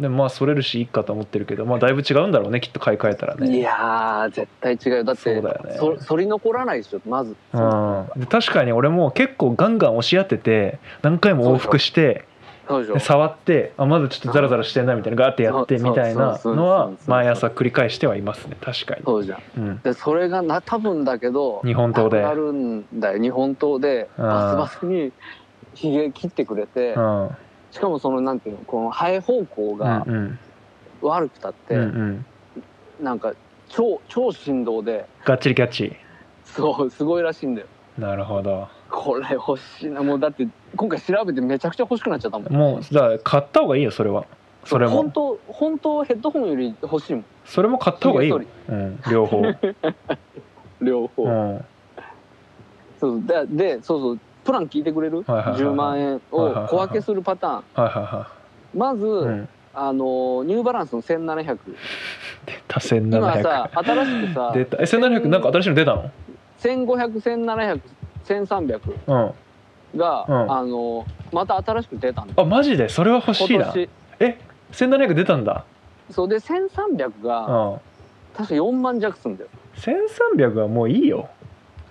でもまあそれるしいいかと思ってるけどまあだいぶ違うんだろうねきっと買い替えたらね。いやー絶対違う。よだってそうだよね。そ反り残らないでしょまず。うん。で確かに俺も結構ガンガン押し当てて何回も往復して触ってあまだちょっとザラザラしてんなみたいなガーってやってみたいなのは毎朝繰り返してはいますね確かに、そうじゃん。うん、でそれがな多分だけど日本刀で。なくなるんだよ。日本刀でうん。バスバスにひげ切ってくれてうんしかもそのなんていうのこの生え方向が悪くたって、うんうん。なんか超超振動でガッチリキャッチ。そうすごいらしいんだよ。なるほど。これ欲しいな。もうだって今回調べてめちゃくちゃ欲しくなっちゃったもん。もうだから買った方がいいよそれは。それ本も当本当ヘッドホンより欲しいもん。それも買った方がいいよ。ひ、うん、両方、<laughs> 両方、うん、そう。ででそうそうプラン聞いてくれる、はいはいはいはい。10万円を小分けするパターン。はいはいはまず、い、うん、あのニューバランスの1700出た今1700さ新しくさ <laughs> 出た。え1700なんか新しいの出たの？150017001300うん。が、うん。あのまた新しく出たあマジで？それは欲しいな。え1700出たんだ？そうで1300うがん。確か4万弱すんだよ。1300はもういいよ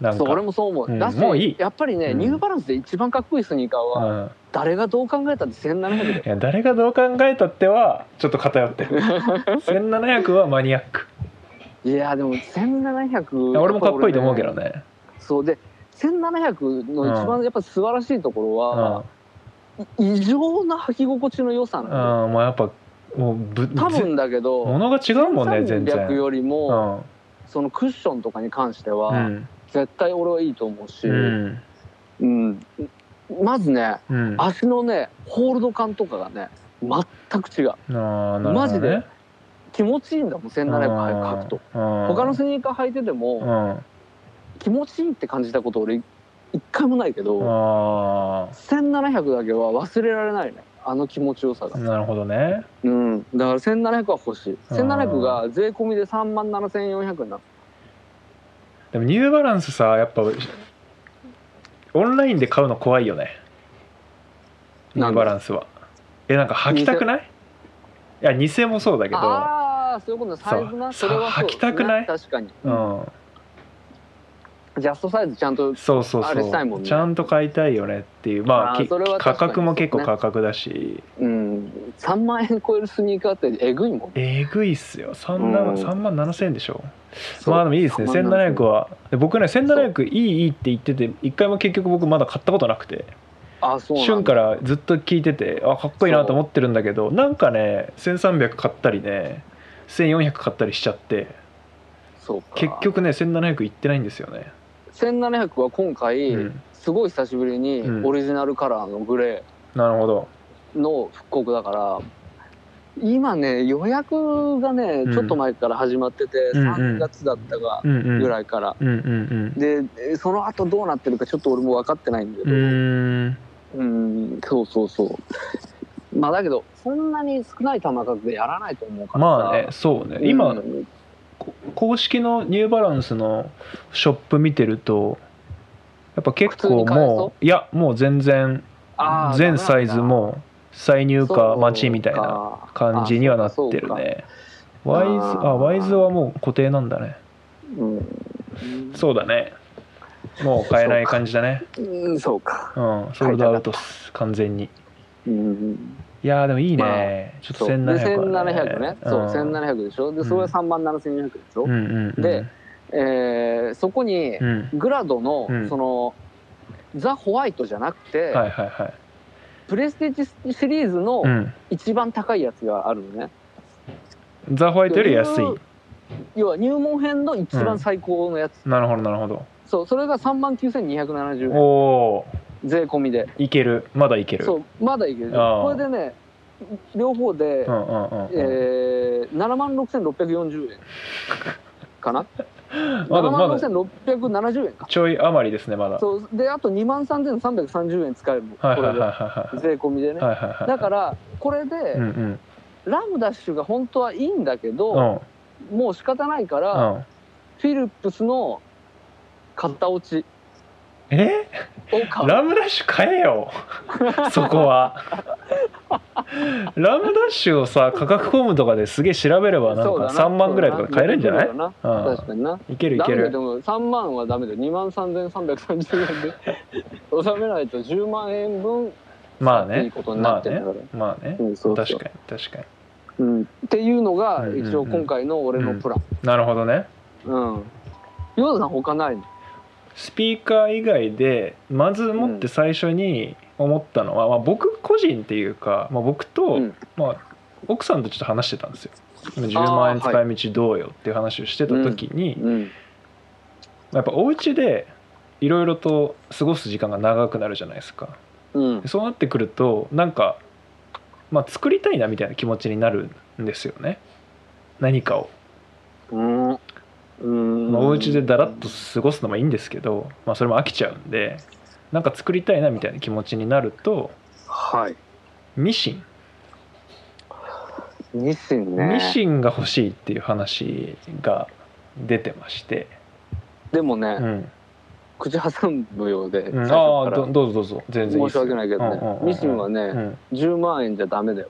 なんか。そう俺もそう思う、うんだしもういい。やっぱりね、うん。ニューバランスで一番かっこいいスニーカーは、うん。誰がどう考えたって1700で。いや誰がどう考えたってはちょっと偏ってる。<laughs> 1700はマニアック。いやでも1700いや俺もかっこいいと思うけどね。そう。で1700の一番やっぱ素晴らしいところうん。は、異常な履き心地の良さなのよ。うんまあやっぱもうぶ多分だけど物が違うもんね全然。1300よりうも、ん。そのクッションとかに関してうは、ん絶対俺はいいと思うし、うん。うん。まずねうん。足のねホールド感とかがね全く違う。ね。マジで気持ちいいんだもん1700履くと。他他のスニーカー履いててもうん。気持ちいいって感じたこと俺一回もないけどあ1700だけは忘れられないねあの気持ちよさが。あなるほどね。うん。だから1700は欲しい。あー1700が税込みで3万7400円なのでもニューバランスさやっぱオンラインで買うの怖いよね。ニューバランスは。えなんか履きたくない？いや偽もそうだけど。ああそういうことね。サイズなそれはそう履きたくない？確かに、うんジャストサイズちゃんとそうそうあれしたいもんね。ちゃんと買いたいよねっていう。まあきあーそれは価確かに。格も結構価格だし、うん。3万円超えるスニーカーってえぐいもんえぐいっすよ。3うん。万 ,3 万7千円でしょ。まあでもいいですね。3万1700は。で僕ね1700いいいいって言ってて一回も結局僕まだ買ったことなくて。あそうなんだ。旬からずっと聞いててあかっこいいなと思ってるんだけどなんかね1300買ったりね1400買ったりしちゃって。そうか。結局ね1700いってないんですよね、1700は今回、うん、すごい久しぶりにうん。オリジナルカラーのグレなるほど。ーの復刻だから今ね予約がねうん。ちょっと前から始まってて、うんうん。3月だったがぐらいから、でえその後どうなってるかちょっと俺も分かってないんだけど。うん。そうそうそう。まあだけどそんなに少ない球数でやらないと思うからさ。まあねそうね。今、公式のニューバランスのショップ見てるとやっぱ結構もういやもう全然全サイズも再入荷待ちみたいなか。感じにはなってるね。ワイズあワイズはもう固定なんだね。うん。そうだね。もう買えない感じだね。うんそうか。うんソールドアウト完全に。うんいやーでもいいね、まあちょっとそう。で1700はね。1700ね。そううん1700でしょ？でそれは3万7400でしょ、うんうんうん。でえーそこにうん。グラドのうん。そのザ・ホワイトじゃなくて、はいはいはい。プレステージシリーズのうん。一番高いやつがあるのね、ザ・ホワイトより安い。要は入門編の一番最高のやつ、なるほどなるほど。そうそれが3万9270円。おお税込みで。いける。まだいける。そうまだいける。これでね両方で、うんうんうんうん。えー、7万6640円かな？7まだ。万まだ6670円か。ちょい余りですねまだ。そう。であと2万3330円使える。のこれで。税込みでね。だからこれで、うんうん。ラムダッシュが本当はいいんだけうど、ん。もう仕方ないから、うん。フィリップスの型落ちえ？ラムダッシュ買えよ。<laughs> そこは。ラムダッシュをさ価格コムとかですげえ調べればなんかそうだ3万ぐらいとかで買えるんじゃない？そうん。確かにな。いけるいける。でも3万はダメだよ。2万3330円で。<laughs> 納めないと10万円分まあね。いいことになまあねってるから、まあね。うんそうそう。確かに確かに。うん、っていうのがうんうんうん。一応今回の俺のプラン。なるほどね。うん。ヨウダさん他ないの？スピーカー以外でまずもって最初に思ったのは、まあ、僕個人っていうか、まあ、僕と、うん。まあ、奥さんとちょっと話してたんですよ。今10あー万円使い道どうよっていう話をしてた時に、うん。やっぱお家でいろいろと過ごす時間が長くなるじゃないですか。うん。でそうなってくるとなんか、まあ、作りたいなみたいな気持ちになるんですよね。何かを、うんうん。まあ、お家でだらっと過ごすのもいいんですけど、まあ、それも飽きちゃうんでなんか作りたいなみたいな気持ちになるとはい。ミシン。ミシンね。ミシンが欲しいっていう話が出てまして、でもね、うん。口挟むようで、うん、最ああ初から。どどうぞどうぞ。全然いいっすよ。申し訳ないけどね、うんうんうんうんミシンはね、うん。10万円じゃダメだよ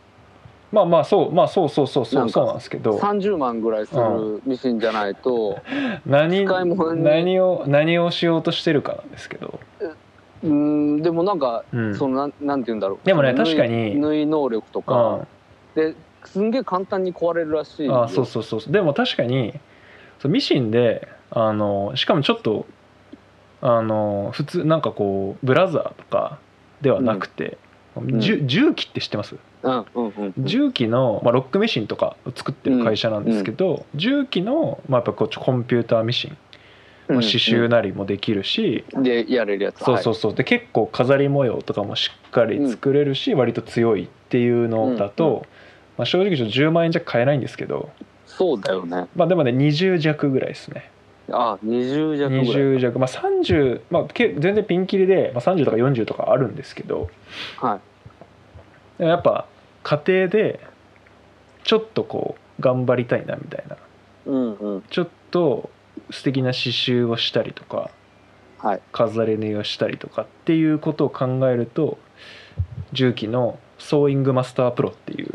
まあまあそうまあそうそうそうそうそうなんですけど。30万ぐらいするミシンじゃないと <laughs> 何使い物に何を何をしようとしてるかなんですけど、うんでもなんか、うん。そのなんなんて言うんだろう。でもね確かに。縫い能力とか、ですんげえ簡単に壊れるらしいよ。あそうそうそうそう。でも確かにそうミシンであのしかもちょっとあの普通なんかこうブラザーとかではなくて、ん。じゅ重機って知ってます？重機の、まあ、ロックメシンとかを作ってる会社なんですけど、重機の、まあ、やっぱこうコンピューターミシン、うん刺繍なりもできるし、でやれるやつ。そうそうそう。で結構飾り模様とかもしっかり作れるし、割と強いっていうのだと、まあ、正直ちょっと10万円じゃ買えないんですけど。そうだよね。まあでもね20弱ぐらいですね。あ20弱ぐらい20弱。まあ30、まあ、け全然ピンキリで、まあ、30とか40とかあるんですけど。はいでもやっぱ家庭でちょっとこう頑張りたいなみたいな。うんうん。ちょっと素敵な刺繍をしたりとかはい。飾り縫いをしたりとかっていうことを考えるとJUKI のソーイングマスタープロっていう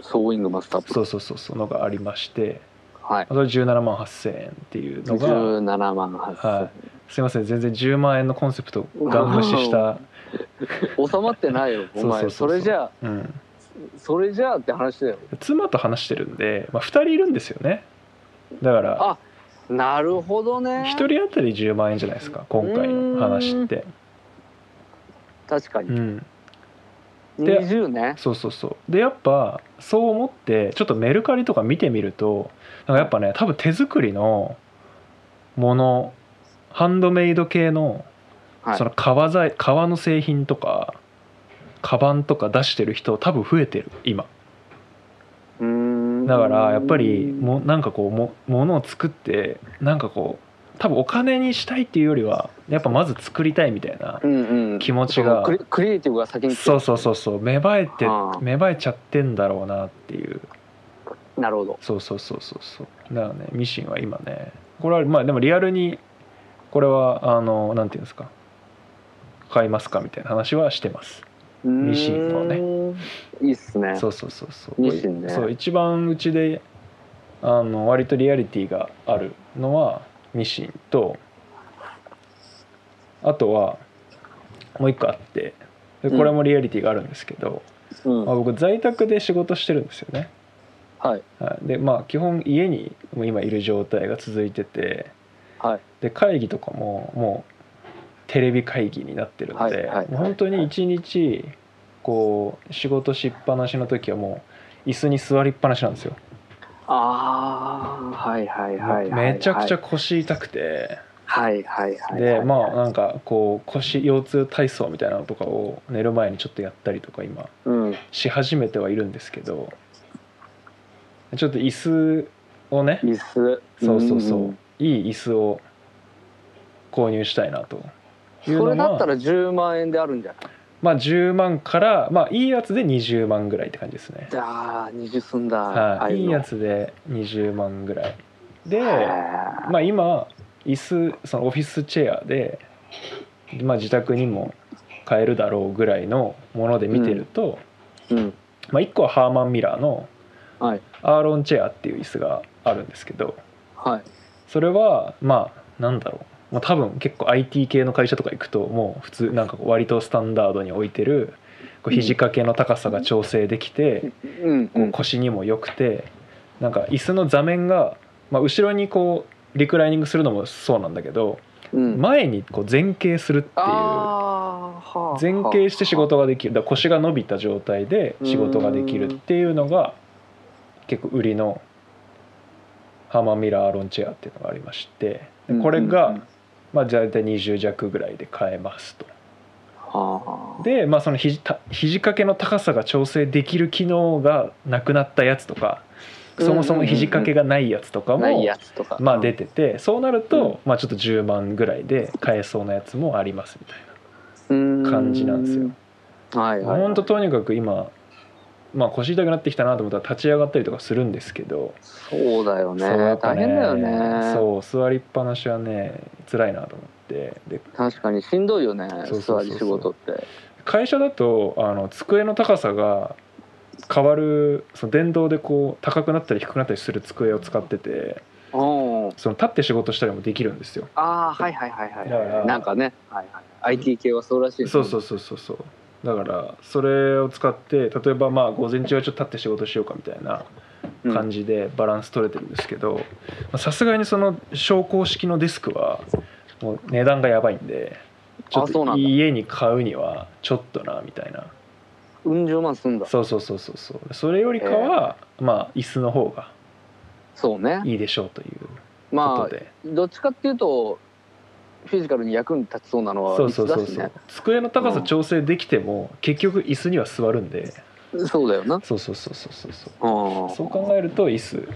ソーイングマスタープロ。そうそうそうそうのがありましてはい。それ17万8000円っていうのが17万8000、はすいません全然10万円のコンセプトガン無視した、<laughs> 収まってないよお前。それじゃあうん、それじゃあって話だよ。妻と話してるんで、まあ、2人いるんですよね。だからあなるほどね。1人当たり10万円じゃないですか今回の話って。確かに。うん。で20ね。そうそうそう。でやっぱそう思ってちょっとメルカリとか見てみるとなんかやっぱね多分手作りのものハンドメイド系のはい。その革材革の製品とかカバンとか出してる人多分増えてる今。うーん。だからやっぱりもなんかこうもものを作ってなんかこう多分お金にしたいっていうよりはやっぱまず作りたいみたいなうんうん。気持ちがそのクリクリエイティブが先にそうそうそうそう芽生えてああ。芽生えちゃってんだろうなっていう。なるほど。そうそうそうそうそう。だからねミシンは今ねこれはまあでもリアルにこれはあのなんていうんですか買いますかみたいな話はしてます。ミシンをね。ねいいっすね。そうそうそうそう。ミシンね。そう一番うちであの割とリアリティがあるのはミシンとあとはもう一個あってでこれもリアリティがあるんですけど、うん。まあ、僕在宅で仕事してるんですよね、はい。はい、でまあ基本家に今いる状態が続いててはい。で会議とかももうテレビ会議になってるので、本当に一日こう仕事しっぱなしの時はもう椅子に座りっぱなしなんですよ、ああはいはいはいはい。めちゃくちゃ腰痛くて、はいはいはいでまあなんかこう腰腰痛体操みたいなのとかを寝る前にちょっとやったりとか今うん。し始めてはいるんですけどちょっと椅子をね。椅子。そうそうそう、ん。いい椅子を購入したいなというそれだったら10万円であるんじゃない？まあ10万からまあいいやつで20万ぐらいって感じですね。じゃあ20すんだ。はい、いいやつつで20万ぐらい。でままあ今椅子そのオフィスチェアで、まあ、自宅にも買えるだろうぐらいのもので見てると、うん。まあ、1個はハーマンミラーのはい。アーロンチェアっていう椅子があるんですけどはい。それはまあなんだろうもう多分結構 IT 系の会社とか行くともう普通なんか割とスタンダードに置いてるこう肘掛けの高さが調整できて、うんこう腰にも良くてなんか椅子の座面が、まあ、後ろにこうリクライニングするのもそうなんだけどうん。前にこう前傾するっていう。前傾して仕事ができる。だ腰が伸びた状態で仕事ができるっていうのが結構売りのハーマーミラーロンチェアっていうのがありましてでこれがうんまあ大体20弱ぐらいで買えますと。はあ。でまあその肘た肘掛けの高さが調整できる機能がなくなったやつとかそもそも肘掛けがないやつとかもまあ出ててそうなるうんとまあちょっと10万ぐらいで買えそうなやつもありますみたい感な感じなんですよ。はいはい、はい、ほんととにかく今まあ腰痛くなってきたなと思ったら立ち上がったりとかするんですけど。そうだよね。そうやっぱ大変だよね。そう座りっぱなしはね辛いなと思って。で確かにしんどいよね座り仕事って。会社だとあの机の高さが変わるその電動でこう高くなったり低くなったりする机を使っててその立って仕事したりもできるんですよ。ああはいはいはいはい。なんかね、はいはい、IT 系はそうらしいね。そうそうそうそうそうだからそれを使って例えばまあ午前中はちょっと立って仕事しようかみたいな感じでバランス取れてるんですけどさすがにその昇降式のデスクはもう値段がやばいんでちょっと家に買うにはちょっとなみたいな。うん十万すんだ。そうそうそうそうそう。それよりかはまあ椅子の方がそうね。いいでしょうというこまとで、あどっちかっていうとフィジカルに役に立ちそうなのはそう椅そうそうそう、机の高さ調整できても結局椅子には座るんで。そうだよな。そうそうそうそうそうそう。そう考えると椅子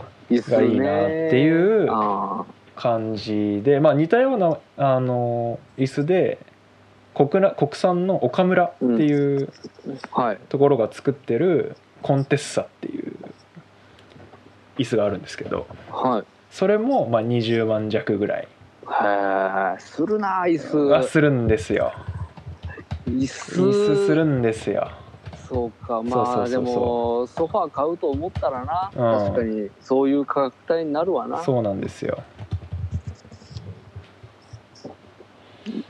がいいなっていうあ感じで、まあ、似たようなあの椅子で国な国産の岡村っていうあはい。ところが作ってるコンテッサっていう椅子があるんですけど。はい。それもまあ20万弱ぐらいへえするな椅子。はするんですよ。椅子。椅子するんですよ。そうかまそうそうそうそう。あでもソファー買うと思ったらな、うん。確かにそういう価格帯になるわな。そうなんですよ。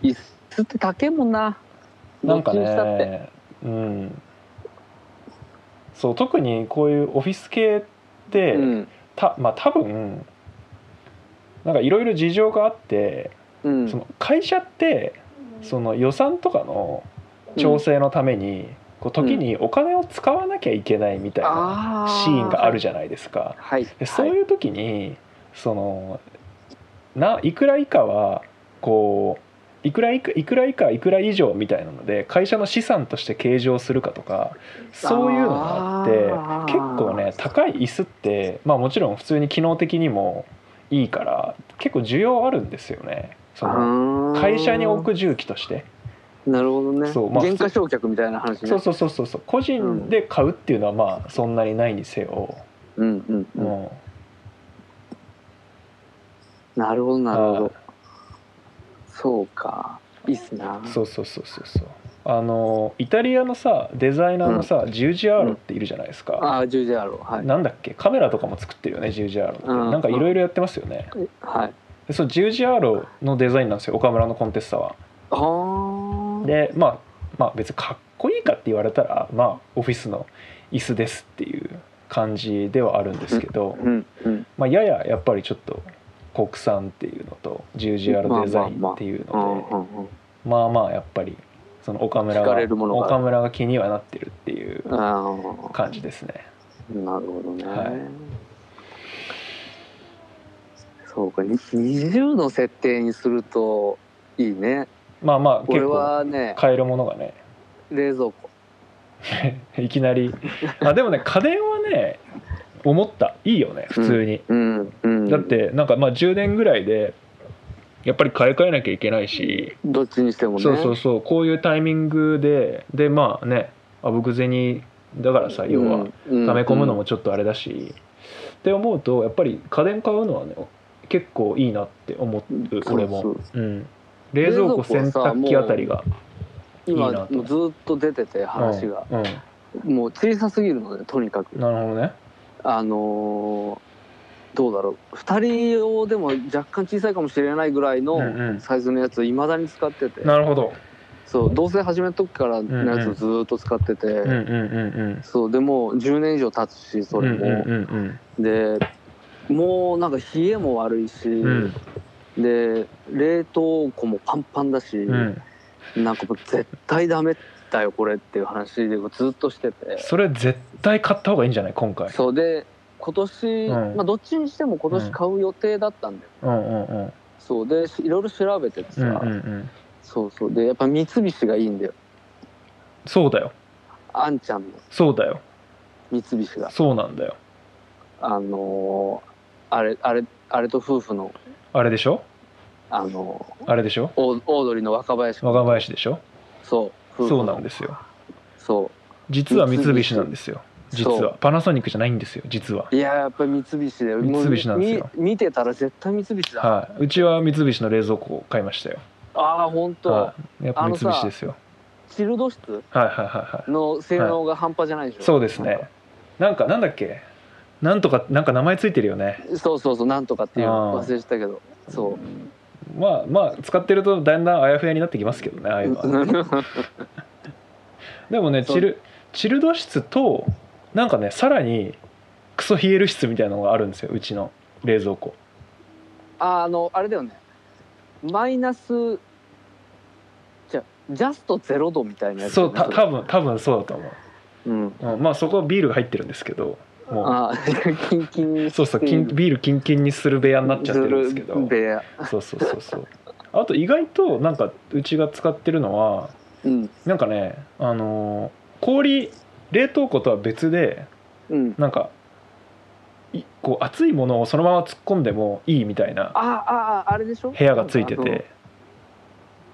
椅子って高いもんな。なんかねうん。そう特にこういうオフィス系って、うん。たまあ多分なんかいろいろ事情があってうん。その会社ってその予算とかの調整のために、こう時にお金を使わなきゃいけないみたいなあシーンがあるじじゃないですか。はい。でそういう時にそのないくら以下はこういくらいくら以下いくら以上みたいなので会社の資産として計上するかとかそういうのがあって結構ね高い椅子ってまあもちろん普通に機能的にもいいから結構需要あるんですよね。その会社に置く重機として。なるほどね。そうまあ減価償却みたいな話ね。そうそうそうそうそう。個人で買うっていうのはまあそんなにないにせよ、うんうんううん。んなるほどなるほはい。どそうか。いいっすな。そうそうそうそうそうあのイタリアのさデザイナーのさ、ジュージアーロっているじゃないですか、ああジュージアロはい。なんだっけ？カメラとかも作ってるよねジュージアーロって、うん。なんかいろいろやってますよね。はい。でそのジュージアーロのデザインなんですよ岡村のコンテスタは。ああでまあまあ別にかっこいいかって言われたらまあオフィスの椅子ですっていう感じではあるんですけど、うん。うん。まあ、やややっぱりちょっと国産っていうのとジュージアーロデザインっていううん。のでうん。うん。まあまあやっぱりその岡村がが。岡村が気にはなってるっていうあ感じですね。あなるほどね、はい。そうかに20の設定にするといいね。まあまあ俺結構はね買えるものがね。冷蔵庫。<laughs> いきなり。あでもね家電はね思った。いいよね普通に、うんうんだってなんかまあ10年ぐらいでやっぱり買い替えなきゃいけないし、どっちにしてもね。そうそうそう。こういうタイミングで。でまあねあぶく銭だからさ要はうん溜め込むのもちょっとあれだし、って思うとやっぱり家電買うのはね結構いいなって思う俺も。そうん、冷蔵庫洗濯機あたりが今いいなと。もうずっと出てて話が、うんうん。もう小さすぎるのでとにかく。なるほどね。あのーどうだろう。2人用でも若干小さいかもしれないぐらいのうんうん。サイズのやついまだに使ってて、なるほど。そう同棲始めた時からのやつをずっと使ってて、うんうんうんうん。そうでもう10年以上経つしそれも、うんうんうん。でもうなんか冷えも悪いし、うん。で冷凍庫もパンパンだし、うん。なんかもう絶対ダメだよこれっていう話でずっとしてて。それ絶対買った方がいいんじゃない？今回。そうで今年、うん。まあどっちにしても今年買う予定だったんだよ、うんうんうん。そう。でいろいろ調べててさ、うんうんうん。そうそう。でやっぱ三菱がいいんだよ。そうだよ。あんちゃんのそうだよ。三菱が。そうなんだよ。あのーあれあれあれと夫婦の。あれでしょ？あのーあれでしょ？オードリーの若林君若林でしょ？そう。そうなんですよ。そ実は三菱なんですよ実は。パナソニックじゃないんですよ実は。いややっぱり三菱で。三菱なんですよ。み見てたら絶対三菱だ、はい。うちは三菱の冷蔵庫を買いましたよ。ああ本当、はい。やっぱ三菱ですよ。チルド室はいはいはいはい。の性能が半端じゃないでしょ、そうですね。なんか。なんだっけ？なんとかなんか名前ついてるよね。そうそうそうなんとかっていうの忘れてたけど。そう。まあまあ使ってるとだんだんあやふやになってきますけどねああいうのはね。<laughs> でもねチルチルド室となんかねさらにクソ冷える室みたいなのがあるんですようちの冷蔵庫。ああのあれだよね。マイナスじゃジャストゼロ度みたいなやつだそうた多分多分そうだと思う。ん。う、うん、まあそこはビールが入ってるんですけどもああキンキンそうそうキンビールキンキンにする部屋になっちゃってるんですけど。部屋。そうそうそうそう。あと意外となんかうちが使ってるのはうん。なんかねあのー氷冷凍庫とは別でうん。なんかいこう熱いものをそのまま突っ込んでもいいみたいなああああれでしょ？部屋がついてて。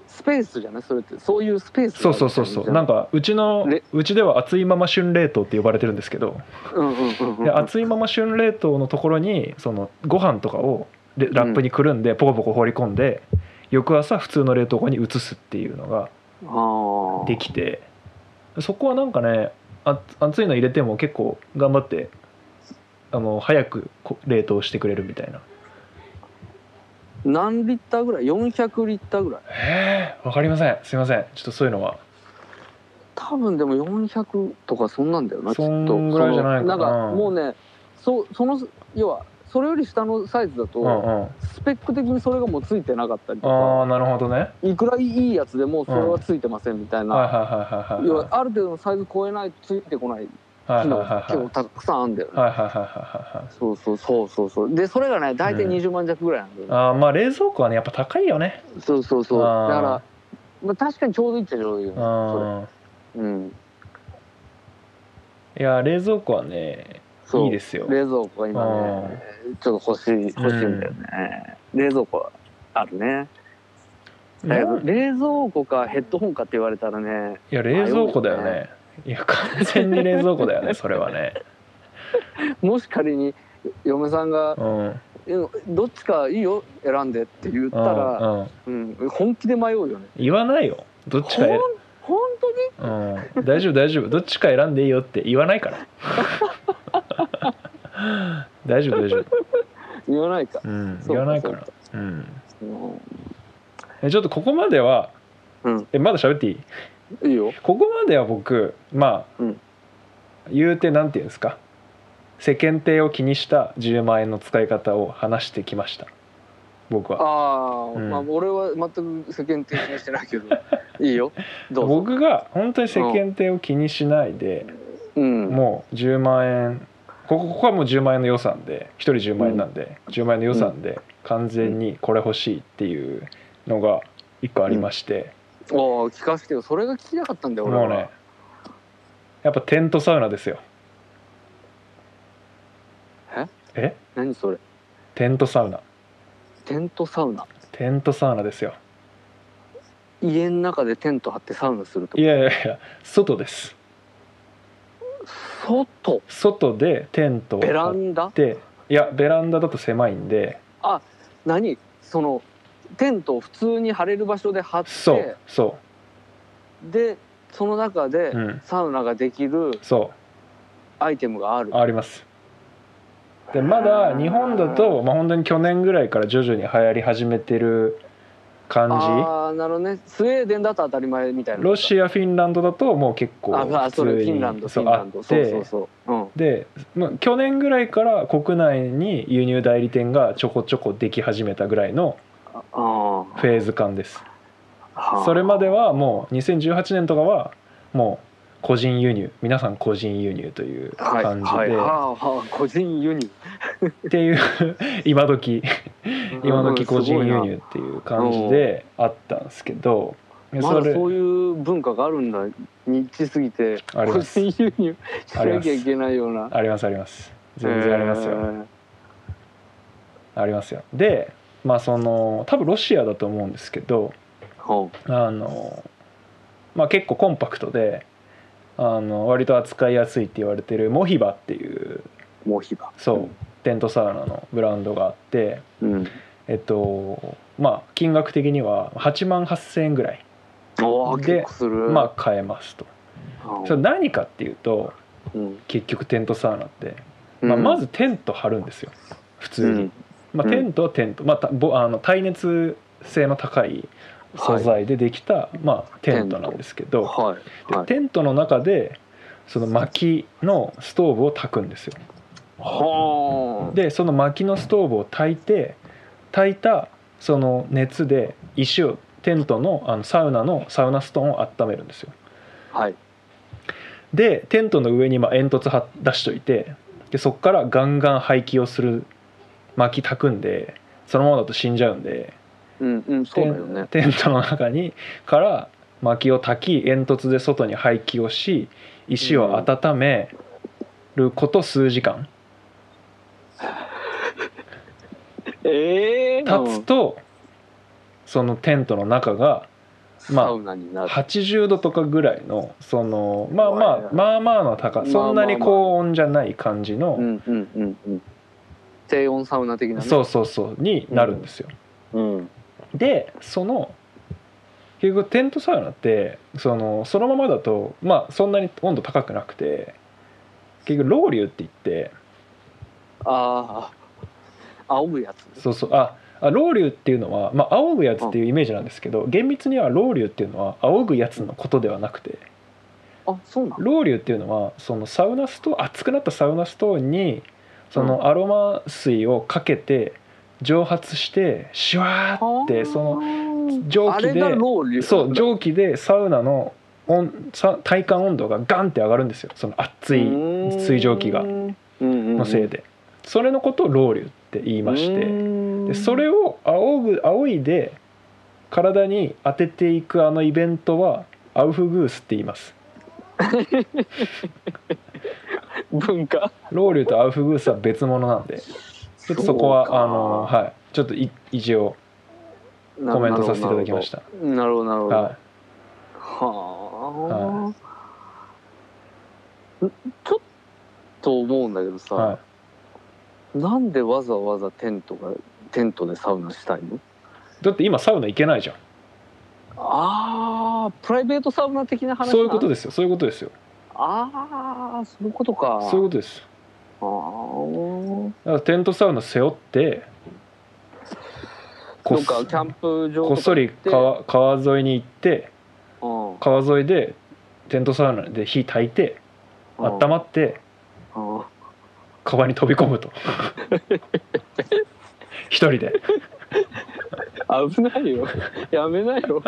スペースじゃない？それってそういうスペースそうそうそうそう。なんかうちのれうちでは熱いまま旬冷凍って呼ばれてるんですけど。熱いまま旬冷凍のところにそのご飯とかをでラップにくるんでポコポコ放り込んで翌朝普通の冷凍庫に移すっていうのができて。そこはなんかねあ熱いの入れても結構頑張ってあの早くこ冷凍してくれるみたいな。何リッターぐらい？400リッターぐらい。ええわかりません。すいません。ちょっとそういうのは。多分でも400とかそんなんだよなきっと。そんぐらいじゃないかな。なんかもうねそその要はそれより下のサイズだと、うんうん。スペック的にそれがもうついてなかったりとかああなるほどね。いくらいいやつでもそれはついてませんみたいな、はいはいはいはいはい要はある程度のサイズ超えないとついてこない機能結構たくさんあるんだよね、そうそうそうそうそう。でそれがね大体うん。20万弱ぐらいなんだよね、あーまあ冷蔵庫はねやっぱ高いよね。そうそうそう。だから、まあ、確かにちょうどいいっちゃちょうどいいよ。ねうん。それ。うん。いや冷蔵庫はねいいですよ。冷蔵庫が今ねちょっと欲しい欲しいんだよね、冷蔵庫あるね。だけど冷蔵庫かヘッドホンかって言われたらねいや冷蔵庫だよね。いや完全に冷蔵庫だよね <laughs> それはね。もし仮に嫁さんがうん「えどっちかいいよ選んで」って言ったうんら、うん。うん、本気で迷うよね。言わないよ。どっちか本当に？うん。大丈夫大丈夫。どっちか選んでいいよって言わないから <laughs> 大丈夫大丈夫。<laughs> 言わないか、うん言わないからそううん。うん。えちょっとここまではうん、えまだ喋っていい？いいよ。ここまでは僕まあ、うん。言うてなんていうんですか？世間体を気にした10万円の使い方を話してきました。僕は。ああ、うん。まあ俺は全く世間的にしてないけど。<laughs> いいよ。どうぞ。僕が本当に世間体を気にしないで、うん。もう10万円ここここはもう10万円の予算で1人10万円なんで、10万円の予算で完全にこれ欲しいっていうのが1個ありまして、おお聞かせてよ。それが聞きたかったんだよ俺は。もうねやっぱテントサウナですよ。え？え？何それ？テントサウナ。テントサウナ？テントサウナですよ。家の中でテント張ってサウナするといやいやいや外です外。外でテントをベランダ？ていやベランダだと狭いんで。何？そのテントを普通に張れる場所で張ってそうそでその中でサウナができるそアイテムがある、うあります。でまだ日本だと、まあ、本当に去年ぐらいから徐々に流行り始めてる感ああなるほどね。スウェーデンだと当たり前みたいなじロシアフィンランドだともう結構ああそれフィンランドフそうィンランド。そうそうそう。うん。で、まあ、去年ぐらいから国内に輸入代理店がちょこちょこでき始めたぐらいのフェーズ感です。はあ。それまではもう2018年とかはもう個人輸入皆さん個人輸入というはい。感じはい。で、個人輸入。っていう <laughs> 今時。今時個人輸うん入っていう感じであったんですけどまだれそういう文化があるんだニッチすぎて。個人輸入しなきゃいけないような。ありますあります。全然ありますよ、ありますよ。でまあその多分ロシアだと思うんですけどほあのまあ結構コンパクトであの割と扱いやすいって言われてるモヒバっていううモヒバ。そうテントサウナのブランドがあってうん。えっとまあ金額的には8万8,000円ぐらいでまあ買えますと。あそれ何かっていうとうん。結局テントサウナって、まあ、まずテント張るんですよ。普通に、まあ、うん。テントはテント、まあ、たぼあの耐熱性の高い素材でできた、まあ、テントなんですけど、はい。はい。でテントの中でその薪のストーブを焚くんですよ。はあ。でその薪のストーブを焚いて焚いたその熱で石をテントのあのサウナのサウナストーンを温めるんですよ。はい。でテントの上にまあ煙突は出しといてでそこからガンガン排気をする薪焚くんでそのままだと死んじゃうんでうんうんそうだよねテントの中にから薪を焚き煙突で外に排気をし石を温めること数時間 <laughs> ええ立つとそのテントの中がまあサウナになる。80度とかぐらいのそのまあまあまあまあの高まあそんなに高温じゃない感じのうんうんうんうん。低温サウナ的なね。そうそうそうになるんですよ。うん。でその結局テントサウナってそのそのままだとまあそんなに温度高くなくて結局ロウリュって言ってああ、仰ぐやつ。そうそうああロウリュっていうのは、まあ、仰ぐやつっていうイメージなんですけど厳密にはロウリュっていうのは仰ぐやつのことではなくてあ、そうなロウリュっていうのはそのサウナストーン熱くなったサウナストーンにそのアロマ水をかけて蒸発してシュワーってその蒸気でそう蒸気でサウナの温さ体感温度がガンって上がるんですよ。その熱い水蒸気が。ののせいで。それのことをロウリュって言いまして。でそれを仰ぐ仰いで体に当てていくあのイベントはアウフグースって言います。<laughs> 文化？ロウリュとアウフグースは別物なんでちょっとそこはあのはい。ちょっとい一応コメントさせていただきました。なるほどなるほどははあ、ちょっと思うんだけどさ、い。はなんでわざわざテントがテントでサウナしたいの？いだって今サウナ行けないじゃん。ああプライベートサウナ的な話そういうことでですよ。そういうことですよ。ああそういうことか。そういうことですだからテントサウナ背負ってこっどっかキャンプ場こっそり川川沿いに行ってうん。川沿いでテントサウナで火焚いてうん。温まってうん。川に飛び込むと。<laughs> 一人で。危ないよ。やめないよ。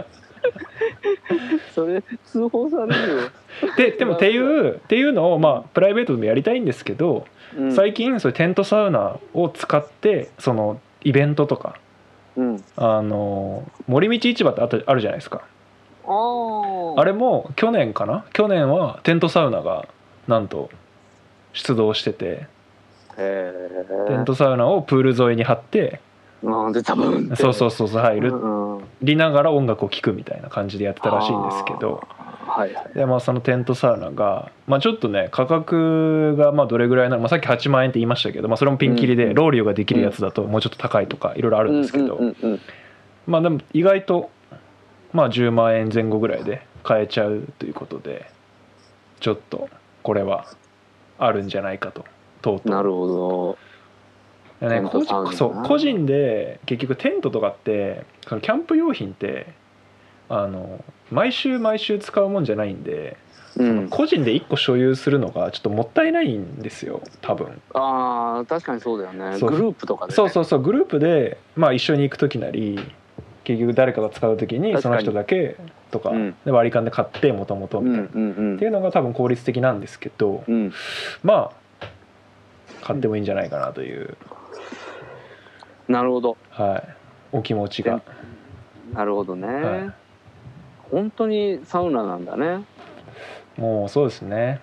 それ通報されるよ、ででもっていうっていうのをまあプライベートでもやりたいんですけど、うん、最近そういうテントサウナを使ってそのイベントとかうん。あの森道市場ってあるじゃないですか。あれも去年かな？去年はテントサウナがなんと出動してて。テントサウナをプール沿いに張ってなんで多分そうそうそうそう入る。うんうん。りながら音楽を聴くみたいな感じでやってたらしいんですけどはいはい。で、まあ、そのテントサウナが、まあ、ちょっとね価格がまあどれぐらいなの、まあ、さっき8万円って言いましたけど、まあ、それもピンキリでうんロウリュができるやつだともうちょっと高いとかいろいろあるんですけど、まあでも意外とまあ10万円前後ぐらいで買えちゃうということでちょっとこれはあるんじゃないかととうとう。なるほど。ね、個人そう個人で結局テントとかってキャンプ用品ってあの毎週毎週使うもんじゃないんで、うん。個人で1個所有するのがちょっともったいないんですよ多分。ああ確かにそうだよね。グループとかで、ね、そうそうそうグループで、まあ、一緒に行く時なり結局誰かが使う時にその人だけとかうん。で割り勘で買ってもともとうんみたいな、うんうんっていうのが多分効率的なんですけどうん。まあ買ってもいいんじゃないかなという、なるほど。はい、お気持ちが。なるほどね、はい本当にサウナなんだね。もうそうですね。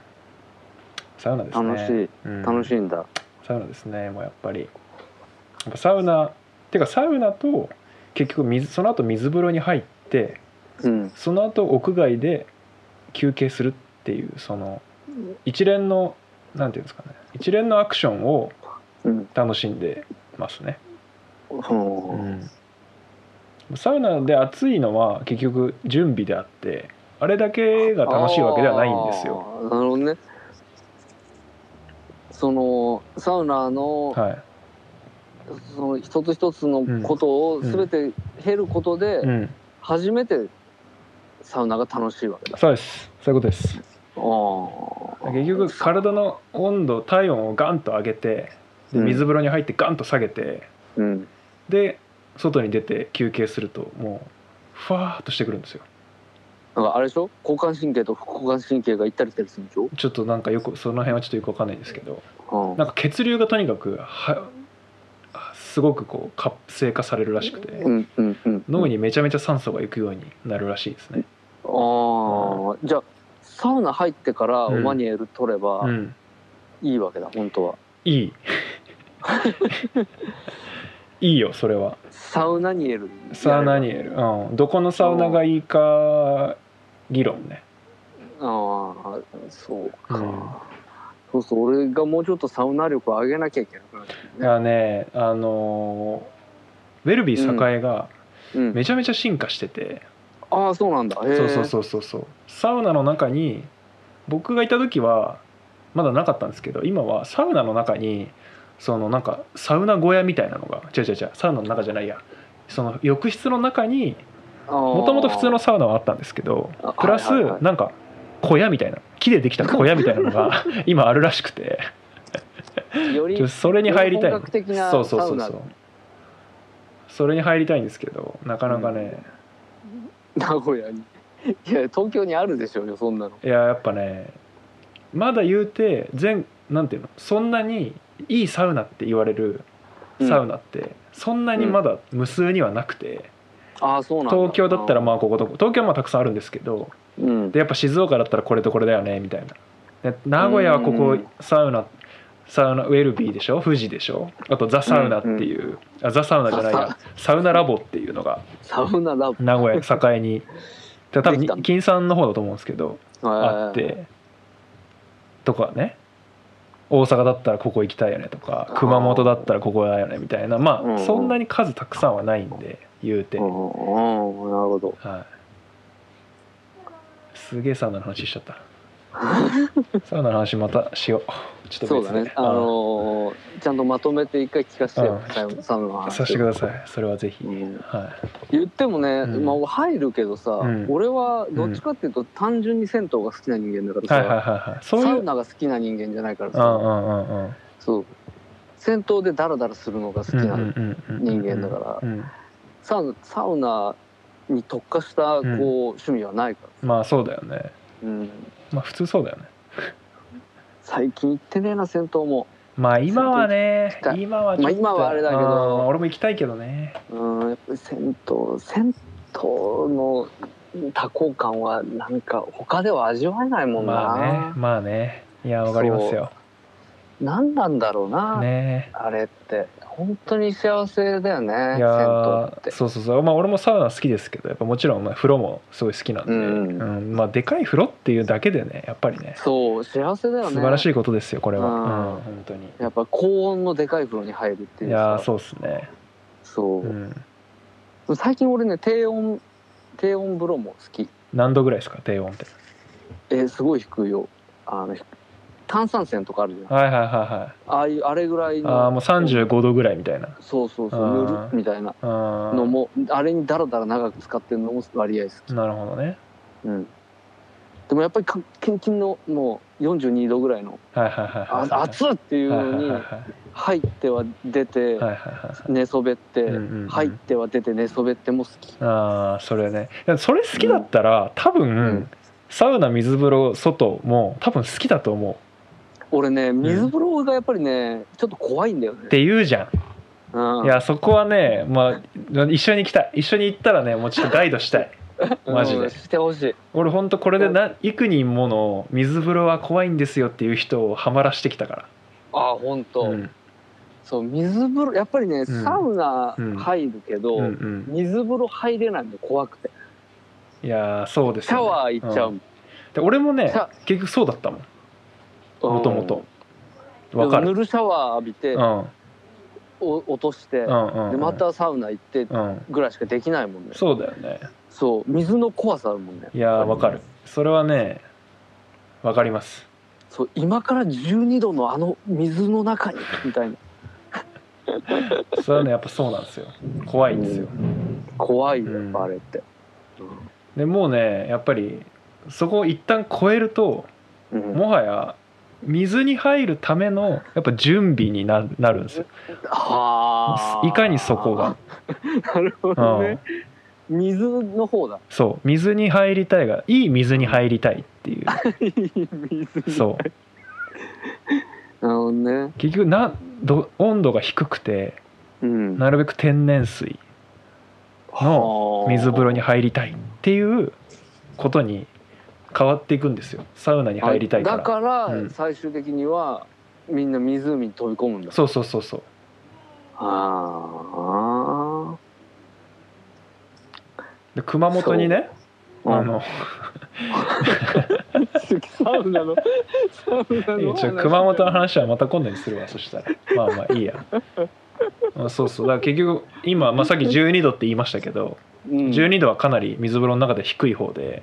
サウナですね。楽しい、うん。楽しいんだ。サウナですね。もうやっぱり。やっぱサウナっていうかサウナと結局水その後水風呂に入ってうん。その後屋外で休憩するっていうその一連のなんていうんですかね。一連のアクションをうん。楽しんでますね、うんサウナで暑いのは結局準備であってあれだけが楽しいわけではないんですよ。なるほどね。そのサウナの,、はい。その一つ一つのことをうん全て経ることで、うん。初めてサウナが楽しいわけだ。そうです。そういうことです。結局体の温度体温をガンと上げて水風呂に入ってガンと下げてうん。で外に出て休憩するともうふわーっとしてくるんですよ。なんかあれでしょ？交感神経と副交感神経が行ったり来たりするんでしょ、ちょっとなんかよくその辺はちょっとよくわかんないんですけど。うん。なんか血流がとにかくはすごくこう活性化されるらしくてうんうんうん。脳にめちゃめちゃ酸素が行くようになるらしいですね。ああじゃあサウナ入ってからオマニエル取ればうん。いいわけだ、本当は。いい <laughs> いいよそれは。サウナニエルサウナニエル、うん、どこのサウナがいいか議論ね。ああそうか、うん。そうそう俺がもうちょっとサウナ力を上げなきゃいけなくなってね。やねあのーウェルビー栄がうん、めちゃめちゃ進化してて、ああそうなんだ。そうそうそうそうそう。サウナの中に僕がいた時はまだなかったんですけど今はサウナの中にそのなんかサウナ小屋みたいなのが違う違う違うサウナの中じゃないや。その浴室の中にももともと普通のサウナはあったんですけどあプラスなんか小屋みたいな木でできた小屋みたいなのが <laughs> 今あるらしくて。それに入りたい。そうそうそうそう。それに入りたいんですけどなかなかね、名古屋に。いや東京にあるでしょうよそんなの。いややっぱねまだ言うて全なんていうのそんなにいいサウナって言われるサウナって、そんなにまだ無数にはなくて、ああそうなんだ。東京だったらまあこことこ東京はまあたくさんあるんですけどうん。でやっぱ静岡だったらこれとこれだよねみたいな。で名古屋はここうん。サウナサウナウェルビーでしょ？富士でしょ？あとザ・サウナっていう、あザ・サウナじゃないや。サウナ。ラボっていうのがサウナラボ。名古屋栄に。多分金さんの方だと思うんですけどあっえてとかね大阪だったらここ行きたいよねとか熊本だったらここだよねみたいな。まうん。あそんなに数たくさんはないんで言うて、うんなるほど。はい、すげえサウナの話しちゃった。<laughs> サウナの話またしようちょっとそうだね。あのーちゃんとまとめて一回聞かせてよ。うんサウサウナの話させてください。それはぜひ、うん。は言ってもね、うん。まあ入るけどさ、うん。俺はどっちかっていうと単純に銭湯が好きな人間だからい、さ、サウナが好きな人間じゃないからうんさ、そう。銭湯でダラダラするのが好きな人人間だから。うん、サウナサウナに特化したこう、うん。趣味はないから、まあそうだよね。うん、まあ普通そうだよね最近行ってねえな銭湯も、まあ今はね今はまあ今はあれだけど。うん俺も行きたいけどね。うん、やっぱり銭湯銭湯の多幸感はなんか他では味わえないもんな、まあねまあね。いやわかりますよ何なんだろうな、ね。あれって。本当に幸せだよねいやそうそうそう。まあ俺もサウナ好きですけどやっぱもちろんまあ風呂もすごい好きなんで、うんうん。まあでかい風呂っていうだけでねやっぱりね。そう幸せだよね。素晴らしいことですよこれは、ううんん本当に。やっぱ高温のでかい風呂に入るっていさ。いうやーそうっすね、そう。うん、最近俺ね低温低温風呂も好き。何度ぐらいですか低温って。えーすごい低いよ。あの炭酸泉とかあるじゃん。はいはいはいはい。ああいうあれぐらいの。ああもう35度ぐらいみたいな。そうそうそう。あーぬるっみたいなあのもあれにダラダラ長く使ってるのも割合好きなるほどね。うん。でもやっぱりかキンキンのもう42度ぐらいのはいはいはいはい。あ熱っっていうのに入っては出てはいはいはいはい。寝そべって入っては出て寝そべっても好き。ああそれね。それ好きだったら、多分、ん。サウナ水風呂外も多分好きだと思う俺ね水風呂がやっぱりねちょっと怖いんだよね。って言うじゃん。うん。いやそこはねまあ一緒に行きたい。一緒に行ったらねもうちょっとガイドしたい。<laughs> マジで。うんしてほしい。俺ほんとこれでな幾人もの水風呂は怖いんですよっていう人をハマらしてきたかあ本ら当、うん。そう水風呂やっぱりね、ん。サウナ入るけど、うん。うん水風呂入れないの怖くて。いやーそうですよね。シャワー行っちゃうで俺もね結局そうだったもんもともとわかる。ぬるシャワー浴びて、うん。お落として、うんうんうん。でまたサウナ行ってうん。ぐらいしかできないもんね。そうだよね。そう。水の怖さあるもんね。いやーわかる。それはねわかります。そう今から12度のあの水の中にみたいな。<laughs> それはねやっぱそうなんですよ。怖いんですよ。怖いようんやっぱあれって、でもうねやっぱりそこを一旦超えるとうん。もはや水に入るためのやっぱ準備にななるんですよ。はあ。いかにそこが。なるほどね、水の方だ。そう。水に入りたいがいい水に入りたいっていう。水そう。なるほどね。結局など温度が低くてうん。なるべく天然水の水風呂に入りたいっていうことに変わっていくんですよ。サウナに入りたいから。だからうん。最終的にはみんな湖に飛び込むんだ。そうそうそうそう。あで熊本にねあの <laughs> サウナのサウナの熊本の話はまた今度にするわそしたら。まあまあいいや。<laughs> あそうそう。だから結局今、まあ、さっき12度って言いましたけど、うん、12度はかなり水風呂の中で低い方で、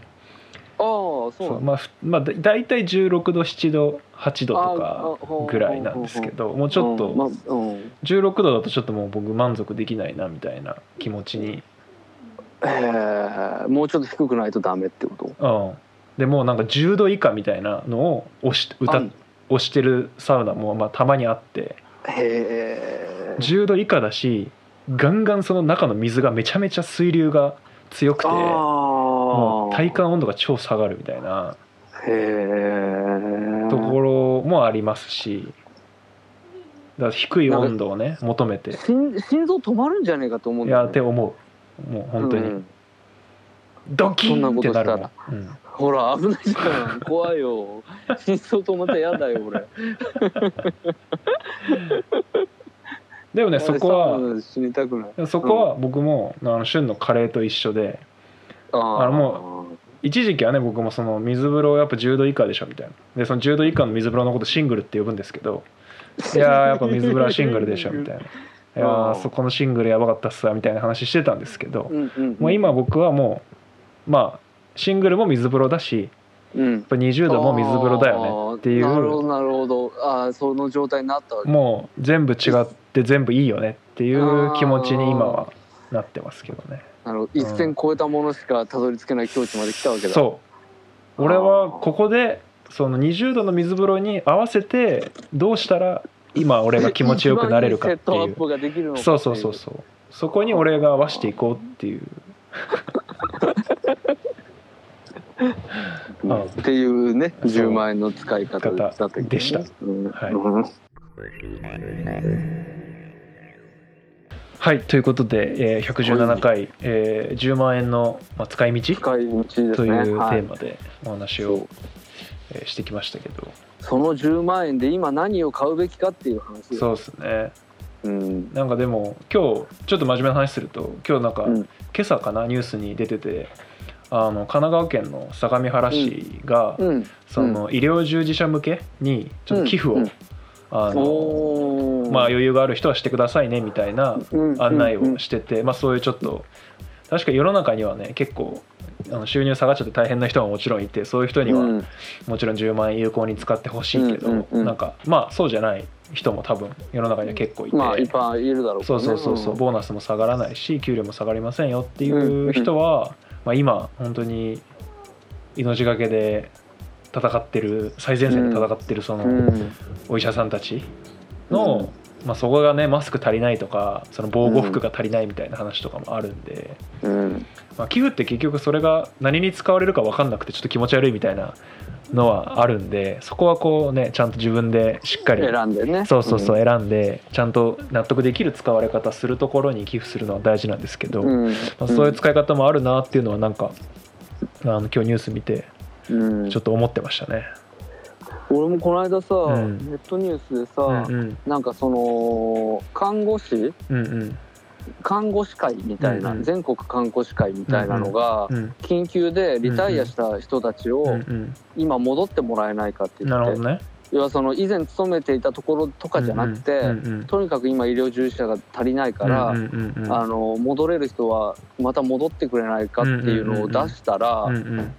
ああそうまあふまあだ大体16度7度8度とああかぐらいなんですけどもうちょっとうん16度だとちょっともう僕満足できないなみたいな気持ちにえー、もうちょっと低くないとダメってこと？うん。でもうなんか10度以下みたいなのを押し歌あ押してるサウナもまあたまにあってへえ10度以下だしガンガンその中の水がめちゃめちゃ水流が強くてもう体感温度が超下がるみたいなところもありますしだから低い温度をね求めて。心心臓止まるんじゃねえかと思うんいだよ、ね、やって思う。もう本当に、うん。ドキンってなるもうん。ほら危ないじゃん怖いよ。<laughs> 心臓止まったら嫌だよ俺。でもねそこはそこは僕もあの旬のカレーと一緒でああのも一時期はね僕もその水風呂やっぱ10度以下でしょみたいな。でその10度以下の水風呂のことシングルって呼ぶんですけど <laughs> いやーやっぱ水風呂はシングルでしょみたいな。<laughs> いやそこのシングルやばかったっすわみたいな話してたんですけどうんうんもう今僕はもうまあシングルも水風呂だしうん。やっぱ20度も水風呂だよねっていあーなるほうどなるほど。ああその状態になったわけ。もう全部違って全部いいよねっていう気持ちに今はなってますけどねなるほど一線超えたものしかたどり着けない境地まで来たわけだ。そう。俺はここでその20度の水風呂に合わせてどうしたら今俺が気持ちよくなれるかっていう。そうそうそうそう。そこに俺が合わせていこうっていう。う <laughs> んっていうね10万円の使い方だったね。でした。うん。はい。うんはいということで、えー117回、えー10万円の、まあ、使い道使い道ですというテーマでお話をえーしてきましたけど。その10万円で今何を買うべきかっていう話そうですね。うん。なんかでも今日ちょっと真面目な話すると今日なんか、うん。今朝かなニュースに出ててあの神奈川県の相模原市が、うん。その医療従事者向けにちょっと寄付を、うん。うんあのまあ、余裕がある人はしてくださいねみたいなうん案内うんをしてて、まあ、そういうちょっと確か世の中にはね結構あの収入下がっちゃって大変な人ももちろんいてそういう人にはうん。もちろん10万円有効に使ってほしいけど、うんうんうん。なんかまあそうじゃない人も多分世の中には結構いて、まあいっぱいいるだろうけそうそうそうそう、ん。ボーナスも下がらないし給料も下がりませんよっていう人は、まあ、今本当に命がけで戦ってる最前線で戦ってるそのうん。お医者さんたちの、まあ、そこがねマスク足りないとかその防護服が足りないみたいな話とかもあるんで、うん。まあ、寄付って結局それが何に使われるか分かんなくてちょっと気持ち悪いみたいなのはあるんでそこはこうねちゃんと自分でしっかり選んでね。そうそうそう選んでちゃんと納得できる使われ方するところに寄付するのは大事なんですけど、うん。まあ、そういう使い方もあるなっていうのはなんかあの今日ニュース見てうん。ちょっと思ってましたね。俺もこの間さ、ん。ネットニュースでさ、うんうん。なんかその看護師？うんうん。看護師会みたいな、うんうん。全国看護師会みたいなのが、うん緊急でリタイアした人たちをうんうん。今戻ってもらえないかって言って、ね。要はその以前勤めていたところとかじゃなくて、うんうんとにかく今医療従事者が足りないから、うんうんうんうん。あの戻れる人はまた戻ってくれないかっていうのを出したら、うん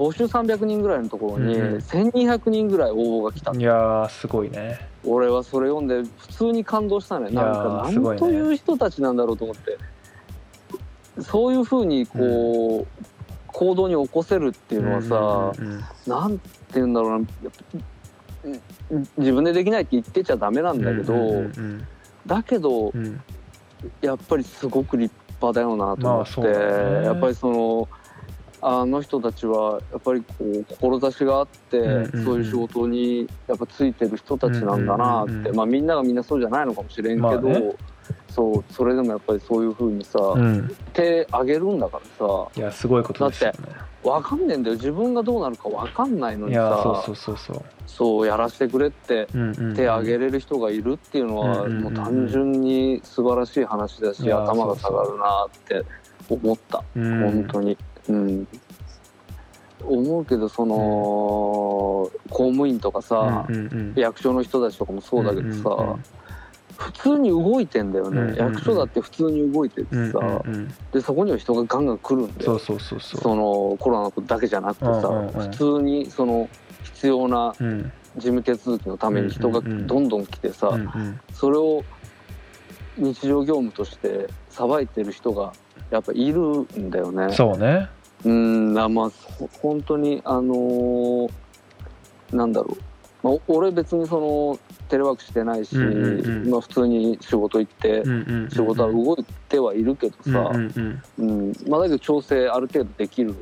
募集300人ぐらいのところにうんうん。1200人ぐらい応募が来た。うん、いやーすごいね。俺はそれ読んで普通に感動したね。なんか何という人たちなんだろうと思って。そういうふうにこう、行動に起こせるっていうのはさ、うんうんうん。なんて言うんだろうな。自分でできないって言ってちゃダメなんだけど、うんうんだけどうん。うんやっぱりすごく立派だよなと思って、まあね。やっぱりそのあの人たちはやっぱりこう志があって、うんうんうん。そういう仕事にやっぱついてる人たちなんだなって、うんうんうんまあみんながみんなそうじゃないのかもしれんけど、まあね。そうそれでもやっぱりそういうふうにさ、うん。手あげるんだからさ。いやすごいことですよね。分かんねえんだよ。自分がどうなるか分かんないのいにさやそうそうそうそう。そうやらせてくれってうんうんうん。手挙げれる人がいるっていうのはうんうんうんもう単純に素晴らしい話だし頭が下がるなって思った。うん。本当にうん。思うけどその公務員とかさうんうんうん。役所の人たちとかもそうだけどうんうんさ普通に動いてんだようんうんうん。ね役所だって普通に動いててうんうんさうん。でそこには人がガンガン来るんだよ。そうそうそうそう。そのコロナのことだけじゃなくてさ、うんうんうん。普通にその必要なうん。事務手続きのために人がうんうんうん。どんどん来てさ、うんうん。それを日常業務としてさばいてる人がやっぱいるんだよね。そうねうんなまあほ本当にあのーなんだろう、まあ、俺別にそのテレワークしてないし、うんうんうん。まあ、普通に仕事行ってうんうんうん仕事は動いてはいるけどうんさ、うんうん。うん。まあ、だけど調整ある程度できる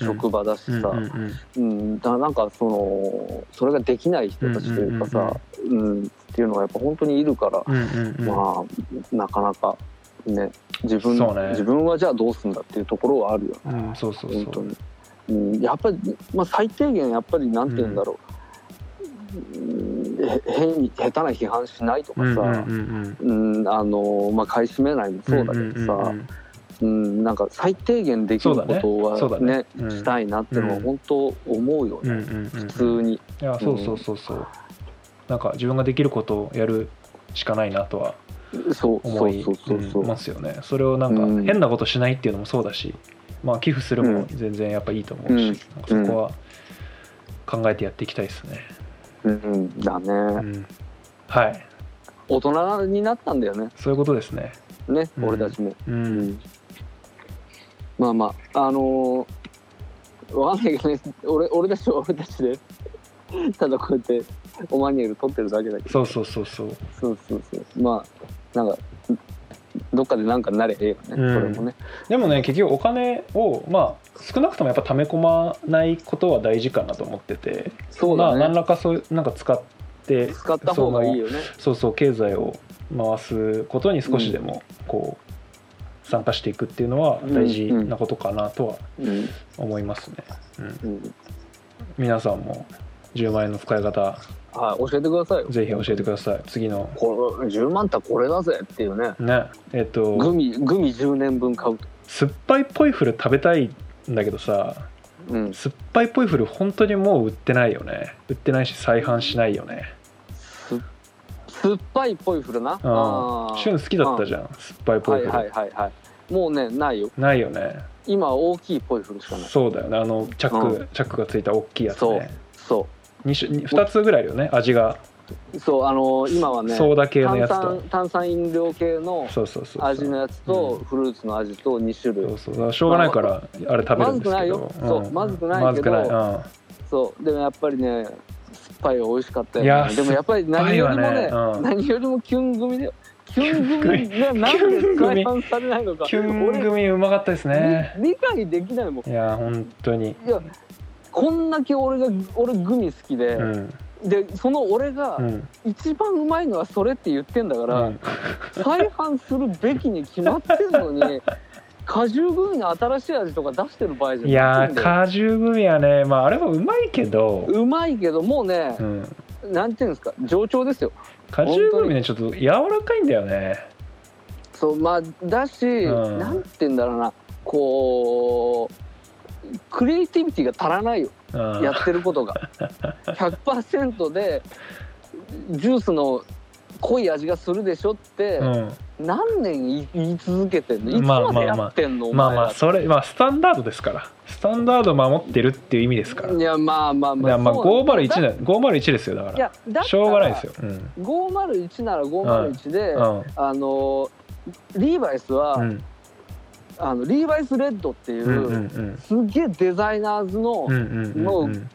職場だしさ、うん、だからなんかそのそれができない人たちというかさ、うん。っていうのがやっぱ本当にいるから、うんうんうん。まあなかなかね自分そうね。自分はじゃあどうすんだっていうところはあるよ。ねうんそうそうそう。本当に、うん、やっぱり、まあ、最低限やっぱりなんて言うんだろう、うん、へ変に下手な批判しないとかさ、うんあのまあ、買い占めないもそうだけどさ、うんうんうんうん、なんか最低限できることはねね。うん。したいなってのは本当思うよね、うんうんうん普通に。いやそうそうそうそう。なんか自分ができることをやるしかないなとは思いそうそうそうそう。うんますよね。それをなんかうん。変なことしないっていうのもそうだしまあ寄付するも全然やっぱいいと思うし、うん。そこは考えてやっていきたいですね、うん、だね、うん、はい。大人になったんだよね。そういうことですね。ね、うん。俺たちも、ううんん、まあまああのー、わかんないけどね。俺俺たちは俺たちでただこうやってオマニエル取ってるだけだけど。そうそうそうそう。そうそうそう。まあなんかどっかでなんかなれええよね、うん。それもね。でもね結局お金をまあ少なくともやっぱ溜め込まないことは大事かなと思ってて。まあそうだね、何らかそうなんか使って使った方がいいよね。そうそう経済を回すことに少しでもこう参加していくっていうのは大事なことかなとはうん。思いますね、うん、うん。皆さんも10万円の使い方はい教えてくださいよ。ぜひ教えてください。次の。これ10万ってこれだぜっていうね。ねえっ、と。グミグミ10年分買う。と酸っぱいポイフル食べたいんだけどさうん。酸っぱいポイフル本当にもう売ってないよね。売ってないし再販しないよね。す酸っぱいポイフルな？うん。あー。旬好きだったじゃん酸っぱいポイフル、はいはいはいはい。もうねないよ。ないよね。今大きいポイフルしかない。そうだよね。あのチャック、うチャックがついた大きいやつそう。ねそ 2, 2つぐらいあるよね味が。うそうあのー今はねソーダ系のや炭つと。酸炭酸飲料系のそうそうそうそう。味のやつとうん。フルーツの味と2種類。そうそう。だからしょうがないからあれ食べるんですけど。まずくないよ。そうまずくないけど。まずくない。そう。でもやっぱりね酸っぱいは美味しかったよいやねでもやっぱり何よりもねね。うん。何よりもキュン組だよキュン組がなんで再販されないのか。キュン俺組うまかったですね。理理解できないもん。いや本当に。いやこんだけ俺が俺グミ好きで、うん。でその俺がうん。一番うまいのはそれって言ってんだから、うん。再販するべきに決まってるのに <laughs> 果汁グミの新しい味とか出してる場合じゃないんだよ。果汁グミはねまああれはうまいけど、うまいけどもうねう、ん、なんていうんですか上調ですよ。果汁グミねちょっと柔らかいんだよね。そうまあだし、うん。なんて言うんだろうな。こうクリエイティビティが足らないよ。うんやってることが。100%でジュースの濃い味がするでしょって、うん。何年言い続けてんの？いつまあまあ。までやってんの、まあまあそれまあスタンダードですから。スタンダード守ってるっていう意味ですから。いやまあまあまあそう501だ。な501ですよだから。いやだしょうがないですよ、うん。501なら501で、うん。あのリーバイスは、うんあのリーバイスレッドっていう、すっげえデザイナーズの、もううん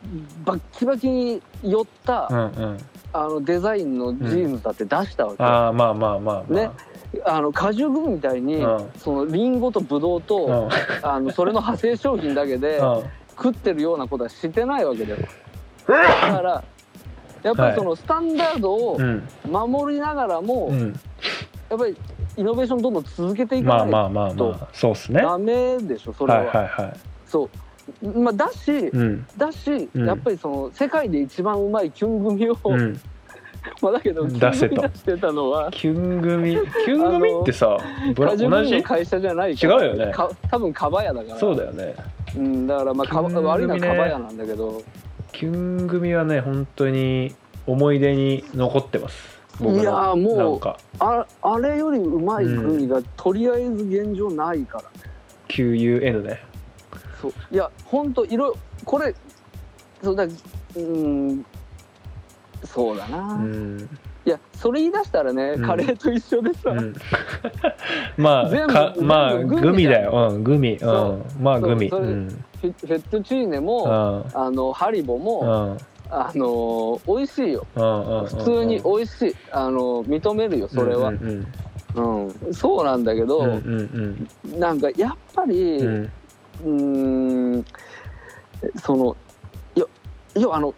バッキバキに寄った、あのデザインのジーンズだって出したわけ、ああまあまあまあまあ。ね。あの果汁グミみたいに、うん。そのリンゴとブドウと、うん。あのそれの派生商品だけでうん。食ってるようなことはしてないわけだよ。だからやっぱりそのスタンダードをうん。守りながらも、うんやっぱりイノベーションどんどん続けていまあかないまあまあまあそうっすね。はとダメでしょそれは、いはいはい。そう。まあ、だし、うん。だし、うん。やっぱりその世界で一番うまいキュン組を、うん。<laughs> まあだけどキ出せと。ュン組出してたのはキュン組？キュン組ってさブラカジュ同じ？の会社じゃない違うよね。か多分カバヤだから。そうだよね。うん、だからまあかね。悪いのはカバヤなんだけど。キュン組はね本当に思い出に残ってますいやーもうああれよりうまい組がとりあえず現状ないからね、QUN ね。そう。いや本当いろいろこれそうだうんそうだな、うん、いやそれ言い出したらね、うん。カレーと一緒でさ、うん、<laughs> まあ全部かまあグミグミだよ。うんグミ。う。そん。まあグミ。フェットチーネうも、ん。あのハリボうも、んあの美味しいよ。うんうん普通に美味しい。あの認めるよそれは。うんうんうん、そうなんだけど、うんうんうん。なんかやっぱりうん。うーんそのいやあの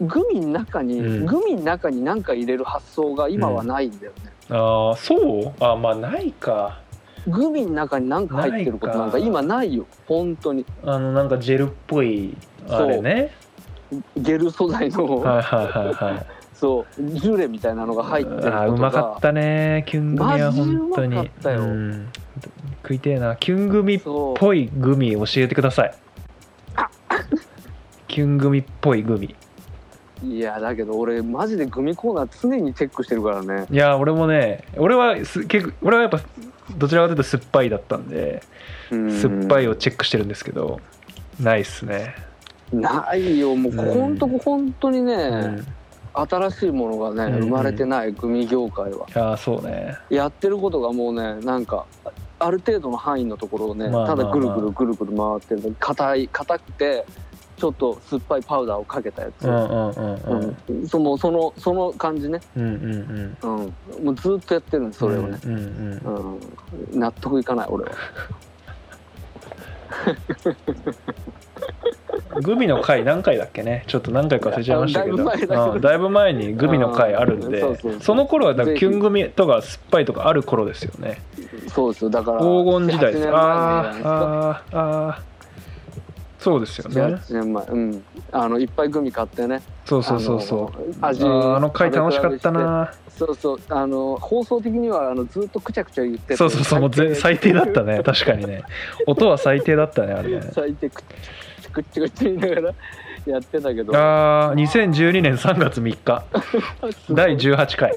グミの中に、うん。グミの中に何か入れる発想が今はないんだよね、ああそう？あまあないか。グミの中に何か入ってることなんか今ないよ。本当に。あのなんかジェルっぽいあれねゲル素材の、はいはいはいはい。そうジュレみたいなのが入ってるあーうまかったねキュングミは本当にマジうまかったよ。ん。食いてえな。キュングミっぽいグミ教えてください。キュングミっぽいグミ。いやだけど俺マジでグミコーナー常にチェックしてるからね。いや俺もね俺はす結構俺はやっぱどちらかというと酸っぱいだったんで酸っぱいをチェックしてるんですけどないっすねないよ。もううんほんと本当にね、うん新しいものがね、うん生まれてないグミ業界は。いやそうね。やってることがもうねなんかある程度の範囲のところをね、まあただぐるぐるぐるぐる回ってる硬い硬くてちょっと酸っぱいパウダーをかけたやつ、うんうんうんうん。うん。そのそのその感じね、うんうんうん。うん、もうずっとやってるんですそれをね、うんうんうん。うん。納得いかない俺はグミの回何回だっけね？ちょっと何回か忘れちゃいましたけど。だいぶ前にグミの回あるんでうんその頃はだキュングミとか酸っぱいとかある頃ですよね。そうですよだから黄金時代。です7 8年前じゃないですか。あーあーあーそうですよね。8年前うん。あのいっぱいグミ買ってね。そうそうそうそう。あの味あーあの回楽しかったな。そうそう。あの放送的にはあのずっとくちゃくちゃ言ってて。そうそうそう。もうぜ最低だったね。確かにね。音は最低だったねあれね。<laughs> 最低くっちくっちくっち言いながらやってたけど。あー2012年3月3日。<laughs> 第18回。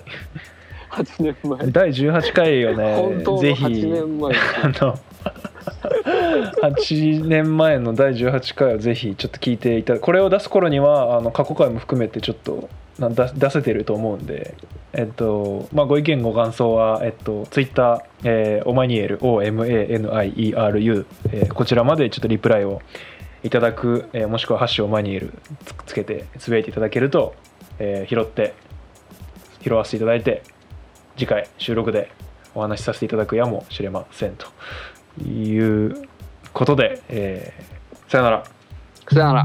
8年前。第18回をね。本当のぜひ。8年前。<laughs> あの8年前の第18回をぜひちょっと聞いていただこれを出す頃にはあの過去回も含めてちょっとな出出せてると思うんで、えっとまあ、ご意見ご感想は、えっと、ツイッター、えーオマニエル OMANIERU、えーこちらまでちょっとリプライをいただく、えーもしくは「箸を前にいるつ」つけてつぶやいていただけると、えー拾って拾わせていただいて次回収録でお話しさせていただくやもしれませんということで、えーさよなら。さよなら